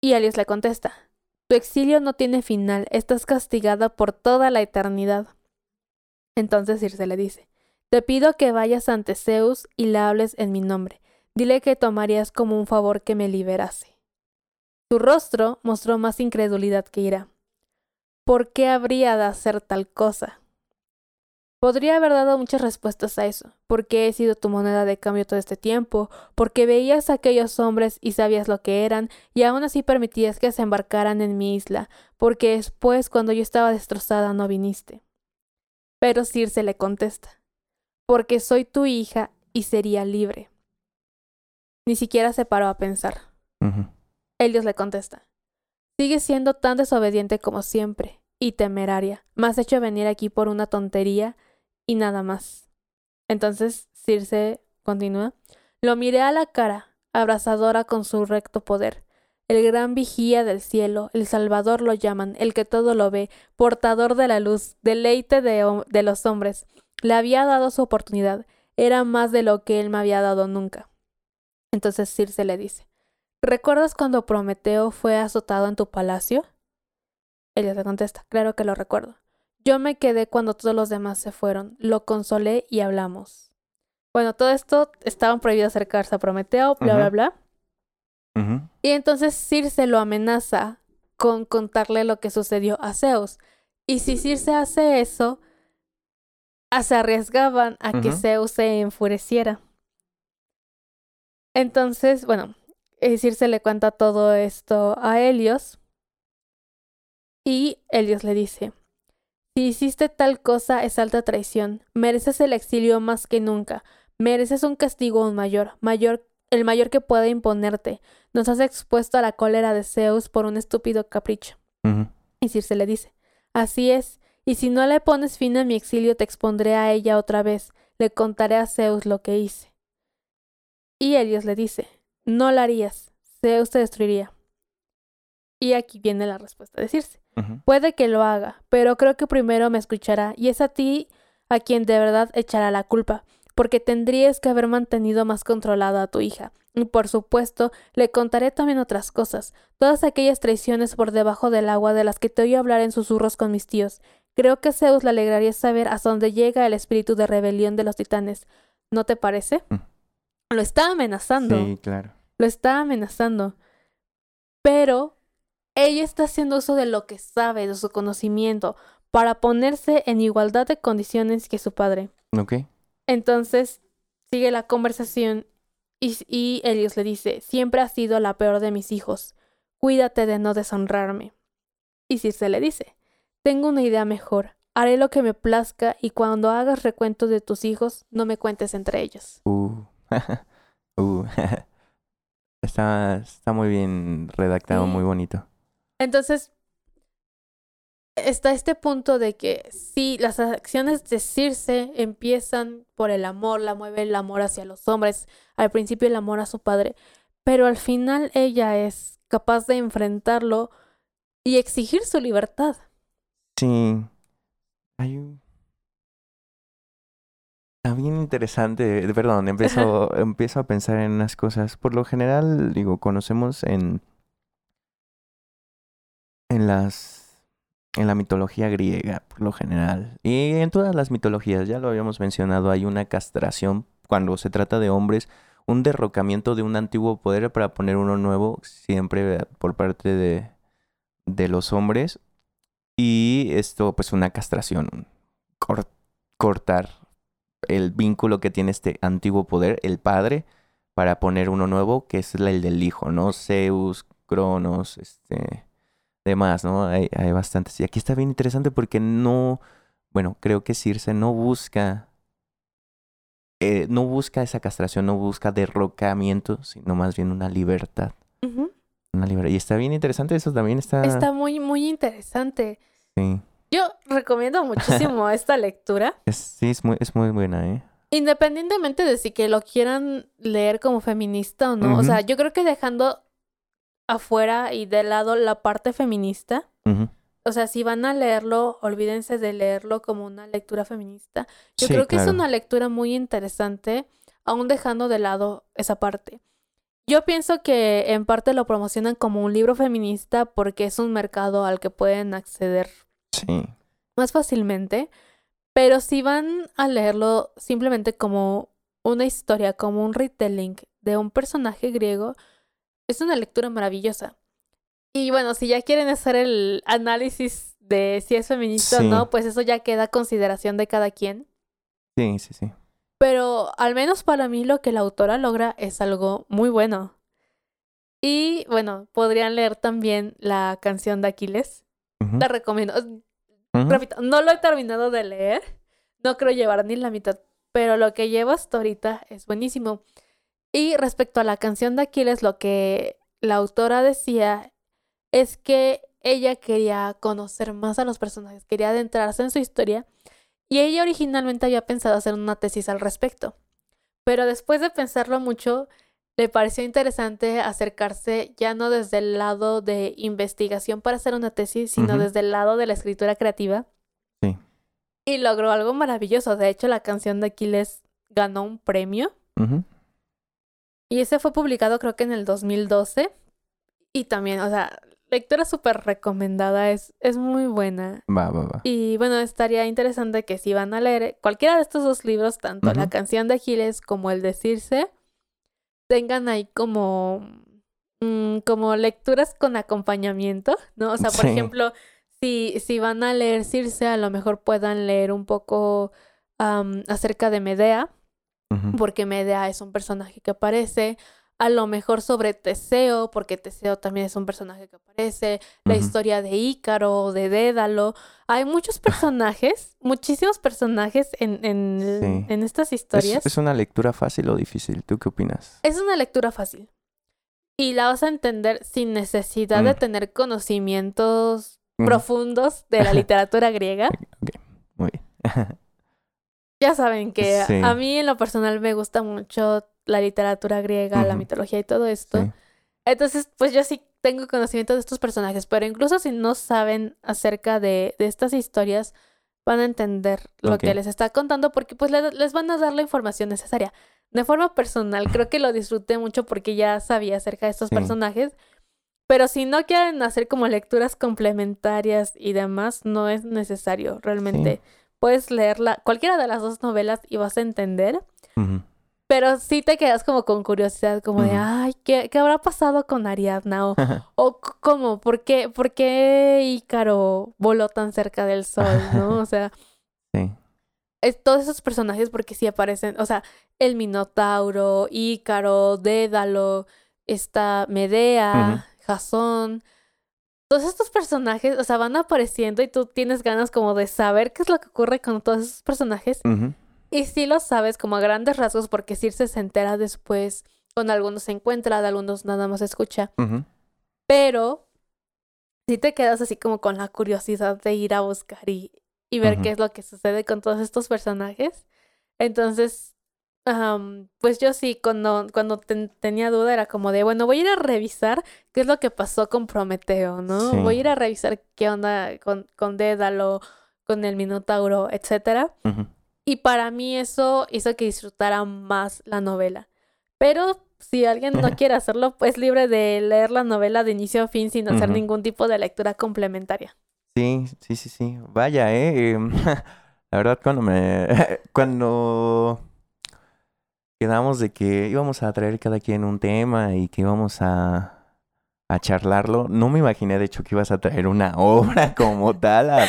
Y Helios le contesta, tu exilio no tiene final, estás castigada por toda la eternidad. Entonces Circe le dice, te pido que vayas ante Zeus y le hables en mi nombre. Dile que tomarías como un favor que me liberase. Su rostro mostró más incredulidad que ira. ¿Por qué habría de hacer tal cosa? Podría haber dado muchas respuestas a eso. ¿Por qué he sido tu moneda de cambio todo este tiempo? Porque veías a aquellos hombres y sabías lo que eran, y aún así permitías que se embarcaran en mi isla, porque después, cuando yo estaba destrozada, no viniste. Pero Circe le contesta, porque soy tu hija y sería libre. Ni siquiera se paró a pensar. Ujú. Helios le contesta, sigues siendo tan desobediente como siempre, y temeraria. Me has hecho venir aquí por una tontería y nada más. Entonces Circe continúa, lo miré a la cara, abrasadora con su recto poder. El gran vigía del cielo, el Salvador lo llaman, el que todo lo ve, portador de la luz, deleite de, de los hombres. Le había dado su oportunidad, era más de lo que él me había dado nunca. Entonces Circe le dice, ¿recuerdas cuando Prometeo fue azotado en tu palacio? Ella le contesta, claro que lo recuerdo. Yo me quedé cuando todos los demás se fueron, lo consolé y hablamos. Bueno, todo esto estaban prohibido acercarse a Prometeo, bla, bla, bla. Y entonces Circe lo amenaza con contarle lo que sucedió a Zeus. Y si Circe hace eso, a- se arriesgaban a que. Zeus se enfureciera. Entonces, bueno, eh, Circe le cuenta todo esto a Helios. Y Helios le dice, si hiciste tal cosa es alta traición, mereces el exilio más que nunca, mereces un castigo aún mayor, mayor, el mayor que pueda imponerte. Nos has expuesto a la cólera de Zeus por un estúpido capricho. Ujú. Y Circe le dice, así es, y si no le pones fin a mi exilio te expondré a ella otra vez, le contaré a Zeus lo que hice. Y Helios le dice, no lo harías, Zeus te destruiría. Y aquí viene la respuesta de Circe. Puede que lo haga, pero creo que primero me escuchará y es a ti a quien de verdad echará la culpa, porque tendrías que haber mantenido más controlada a tu hija. Y por supuesto, le contaré también otras cosas, todas aquellas traiciones por debajo del agua de las que te oí hablar en susurros con mis tíos. Creo que a Zeus le alegraría saber hasta dónde llega el espíritu de rebelión de los titanes. ¿No te parece? Mm. Lo está amenazando Sí, claro. lo está amenazando. Pero ella está haciendo uso de lo que sabe, de su conocimiento, para ponerse en igualdad de condiciones que su padre. Ok. Entonces sigue la conversación y, y Helios le dice, siempre has sido la peor de mis hijos, cuídate de no deshonrarme. Y Circe le dice, tengo una idea mejor, haré lo que me plazca y cuando hagas recuento de tus hijos, no me cuentes entre ellos. Uh. uh. está, está muy bien redactado, Sí. muy bonito. Entonces, está este punto de que sí, las acciones de Circe empiezan por el amor, la mueve el amor hacia los hombres, al principio el amor a su padre, pero al final ella es capaz de enfrentarlo y exigir su libertad. Sí. Hay un... Está bien interesante. Perdón, empiezo, empiezo a pensar en unas cosas. Por lo general, digo, conocemos en. En las. En la mitología griega, por lo general. Y en todas las mitologías, ya lo habíamos mencionado, hay una castración cuando se trata de hombres, un derrocamiento de un antiguo poder para poner uno nuevo, siempre por parte de, de los hombres. Y esto, pues una castración, cor- cortar el vínculo que tiene este antiguo poder, el padre, para poner uno nuevo, que es el del hijo, ¿no? Zeus, Cronos, este, demás, ¿no? Hay, hay bastantes. Y aquí está bien interesante porque no, bueno, creo que Circe no busca eh, no busca esa castración, no busca derrocamiento, sino más bien una libertad. Una libertad. Y está bien interesante, eso también está... Está muy, muy interesante. Sí, Yo recomiendo muchísimo esta lectura, es, sí, es muy, es muy buena, ¿eh? independientemente de si que lo quieran leer como feminista o no. O sea, yo creo que dejando afuera y de lado la parte feminista, o sea, si van a leerlo, olvídense de leerlo como una lectura feminista. Yo Sí, creo que claro. es una lectura muy interesante, aún dejando de lado esa parte. Yo pienso que en parte lo promocionan como un libro feminista porque es un mercado al que pueden acceder Sí, más fácilmente, pero si van a leerlo simplemente como una historia, como un retelling de un personaje griego, es una lectura maravillosa. Y bueno, si ya quieren hacer el análisis de si es feminista Sí. o no, pues eso ya queda a consideración de cada quien. sí, sí, sí. Pero al menos para mí lo que la autora logra es algo muy bueno. Y bueno, podrían leer también la canción de Aquiles. Ujú. La recomiendo. Repito, no lo he terminado de leer. No creo llevar ni la mitad. Pero lo que llevo hasta ahorita es buenísimo. Y respecto a la canción de Aquiles, lo que la autora decía es que ella quería conocer más a los personajes, quería adentrarse en su historia. Y ella originalmente había pensado hacer una tesis al respecto. Pero después de pensarlo mucho, le pareció interesante acercarse ya no desde el lado de investigación para hacer una tesis, sino desde el lado de la escritura creativa. Sí. Y logró algo maravilloso. De hecho, la canción de Aquiles ganó un premio. Ujú. Y ese fue publicado creo que en el 2012. Y también, o sea, lectura súper recomendada. Es, es muy buena. Va, va, va. Y bueno, estaría interesante que si van a leer cualquiera de estos dos libros, tanto la canción de Aquiles como el de Circe, tengan ahí como, mm, como lecturas con acompañamiento, ¿no? O sea, por Sí. ejemplo, si, si van a leer Circe, a lo mejor puedan leer un poco acerca de Medea, Porque Medea es un personaje que aparece. A lo mejor sobre Teseo, porque Teseo también es un personaje que aparece. La historia de Ícaro, de Dédalo. Hay muchos personajes, muchísimos personajes en, en, Sí. en estas ¿Es, historias. es una lectura fácil o difícil? ¿Tú qué opinas? Es una lectura fácil. Y la vas a entender sin necesidad de Mm. tener conocimientos profundos de la literatura griega. Muy bien. Ya saben que a- Sí. a mí en lo personal me gusta mucho la literatura griega, la mitología y todo esto. Sí. Entonces, pues yo sí tengo conocimiento de estos personajes, pero incluso si no saben acerca de, de estas historias, van a entender lo que les está contando porque pues le- les van a dar la información necesaria. De forma personal, creo que lo disfruté mucho porque ya sabía acerca de estos Sí. personajes. Pero si no quieren hacer como lecturas complementarias y demás, no es necesario realmente. Puedes leerla, cualquiera de las dos novelas y vas a entender. Pero sí te quedas como con curiosidad, como de, ay, ¿qué, qué habrá pasado con Ariadna? O, o cómo, ¿por qué, ¿por qué Ícaro voló tan cerca del sol, no? O sea, Sí. es, todos esos personajes porque sí aparecen, o sea, el Minotauro, Ícaro, Dédalo, está Medea, Jasón. Todos estos personajes, o sea, van apareciendo y tú tienes ganas como de saber qué es lo que ocurre con todos esos personajes. Y sí lo sabes como a grandes rasgos porque Circe se entera después, con algunos se encuentra, de algunos nada más escucha. Pero sí te quedas así como con la curiosidad de ir a buscar y, y ver qué es lo que sucede con todos estos personajes. Entonces, am, pues yo sí, cuando, cuando ten- tenía duda era como de, bueno, voy a ir a revisar qué es lo que pasó con Prometeo, ¿no? Sí. Voy a ir a revisar qué onda con, con Dédalo, con el Minotauro, etcétera. Y para mí eso hizo que disfrutara más la novela. Pero si alguien no quiere hacerlo, pues libre de leer la novela de inicio a fin sin hacer ningún tipo de lectura complementaria. Sí, sí, sí, sí. Vaya, eh. La verdad, cuando me. Cuando quedamos de que íbamos a traer cada quien un tema y que íbamos a, a charlarlo, no me imaginé, de hecho, que ibas a traer una obra como tal. a-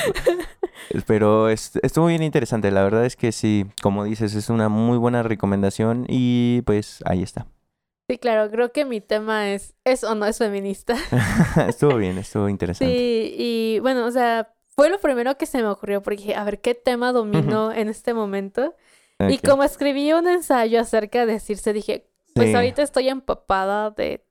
Pero es- estuvo bien interesante. La verdad es que sí, como dices, es una muy buena recomendación y pues ahí está. Sí, claro, creo que mi tema es, ¿es o no es feminista? estuvo bien, estuvo interesante. Sí, y bueno, o sea, fue lo primero que se me ocurrió porque dije, a ver, ¿qué tema domino en este momento? Y como escribí un ensayo acerca de Circe, dije, pues Sí. ahorita estoy empapada de,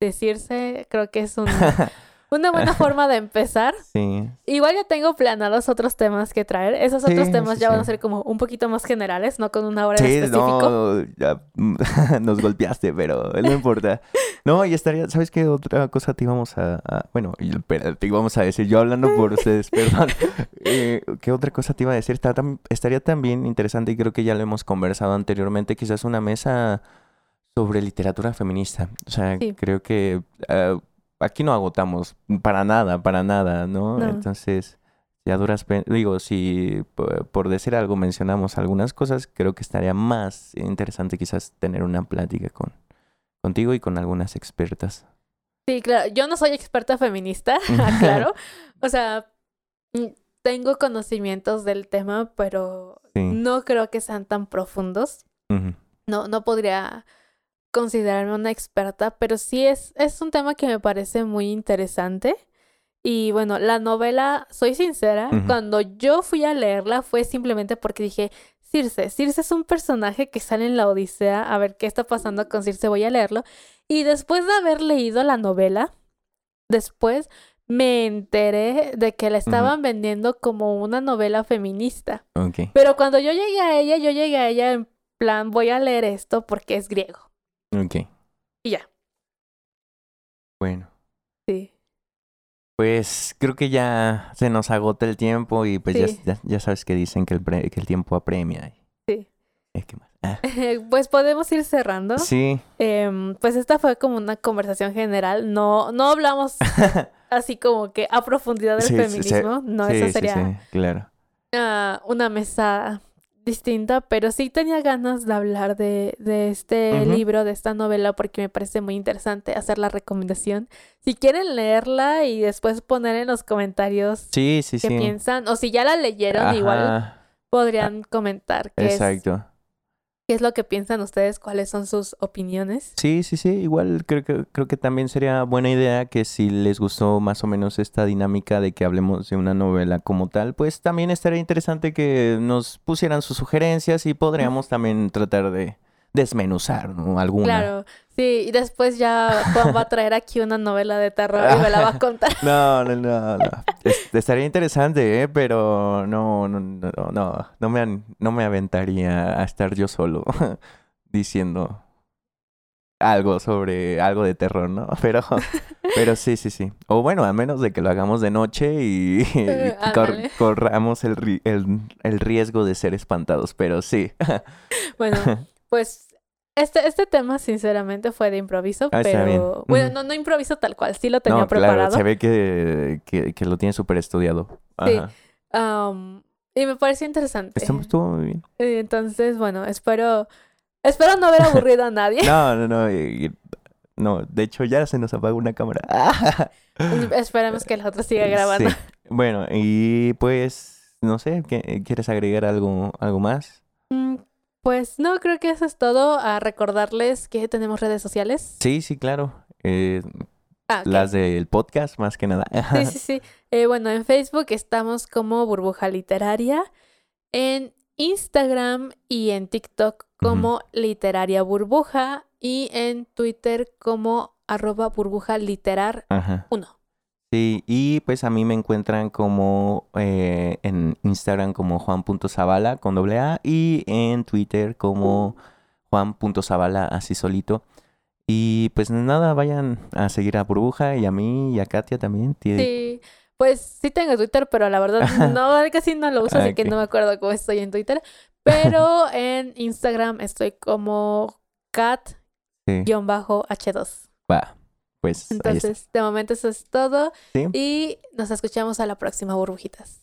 de Circe. Creo que es una, una buena forma de empezar. sí. Igual ya tengo planeados otros temas que traer. Esos otros temas sí, ya van a ser como un poquito más generales, no con una hora Sí, específico. no, ya, nos golpeaste, pero no importa. No, y estaría, ¿sabes qué otra cosa te íbamos a, a- bueno, te íbamos a decir, yo hablando por ustedes, perdón. Eh, ¿Qué otra cosa te iba a decir? Está estaría también interesante y creo que ya lo hemos conversado anteriormente, quizás una mesa sobre literatura feminista. O sea, Sí. creo que eh, aquí no agotamos para nada, para nada, ¿no? No. Entonces, ya duras digo, si por, por decir algo mencionamos algunas cosas, creo que estaría más interesante quizás tener una plática con contigo y con algunas expertas. Sí, claro. Yo no soy experta feminista, claro. O sea, mm, tengo conocimientos del tema, pero Sí. no creo que sean tan profundos. No, no podría considerarme una experta, pero sí es, es un tema que me parece muy interesante. Y bueno, la novela, soy sincera, cuando yo fui a leerla fue simplemente porque dije, Circe, Circe es un personaje que sale en la Odisea, a ver qué está pasando con Circe, voy a leerlo. Y después de haber leído la novela, después me enteré de que la estaban vendiendo como una novela feminista. Ok, Pero cuando yo llegué a ella, yo llegué a ella en plan, voy a leer esto porque es griego. Ok. Y ya. Bueno, Sí. pues creo que ya se nos agota el tiempo y pues ya, Sí. ya, ya sabes que dicen que el, pre- que el tiempo apremia. Sí. Eh, ¿qué más? Ah, pues podemos ir cerrando. Sí. Em, pues esta fue como una conversación general. No, no hablamos así como que a profundidad del Sí, sí, sí. feminismo. No, sí, eso sí, sería sí, claro. una mesa distinta, pero sí tenía ganas de hablar de, de este libro, de esta novela, porque me parece muy interesante hacer la recomendación. Si quieren leerla y después poner en los comentarios Sí, sí, qué sí. piensan, o si ya la leyeron, igual podrían comentar qué es, Exacto. Qué es lo que piensan ustedes, cuáles son sus opiniones. Sí, sí, sí. Igual creo que, creo que también sería buena idea que si les gustó más o menos esta dinámica de que hablemos de una novela como tal, pues también estaría interesante que nos pusieran sus sugerencias y podríamos también tratar de desmenuzar, ¿no? Alguna. Claro, sí, y después ya Juan va a traer aquí una novela de terror y me la va a contar. No, no, no, no. Es- estaría interesante, ¿eh? Pero no, no, no, no, no me, no me aventaría a estar yo solo diciendo algo sobre algo de terror, ¿no? Pero, pero sí, sí, sí. O bueno, a menos de que lo hagamos de noche y, y cor- ándale. corramos el, el, el riesgo de ser espantados, pero sí. Bueno, pues este, este tema sinceramente fue de improviso, Ah, pero bueno, no, no improviso tal cual, sí lo tenía no, claro, preparado. se ve que, que, que lo tiene súper estudiado. Sí. Am, y me pareció interesante. Estuvo, estuvo muy bien. Eh, Entonces, bueno, espero espero no haber aburrido a nadie. No, no, no. y- no, de hecho ya se nos apagó una cámara. Esperemos que la otra siga grabando. Sí. Bueno, y pues, no sé, ¿qué- ¿quieres agregar algo, algo más? Mm, Pues no, creo que eso es todo. A recordarles que tenemos redes sociales. Sí, sí, claro. Eh, Ah, ok. Las del podcast, más que nada. Sí, sí, sí. Eh, bueno, en Facebook estamos como Burbuja Literaria. En Instagram y en TikTok como Literaria Burbuja. Y en Twitter como arroba burbuja literar Ajá. 1. Sí, y pues a mí me encuentran como eh, en Instagram como juan.zavala con doble A y en Twitter como juan.zavala así solito. Y pues nada, vayan a seguir a Burbuja y a mí y a Katia también. Sí, pues sí tengo Twitter, pero la verdad no, casi no lo uso, así que no me acuerdo cómo estoy en Twitter. Pero en Instagram estoy como Sí. cat-h2. Va, pues. Entonces, de momento eso es todo. Sí. Y nos escuchamos a la próxima, burbujitas.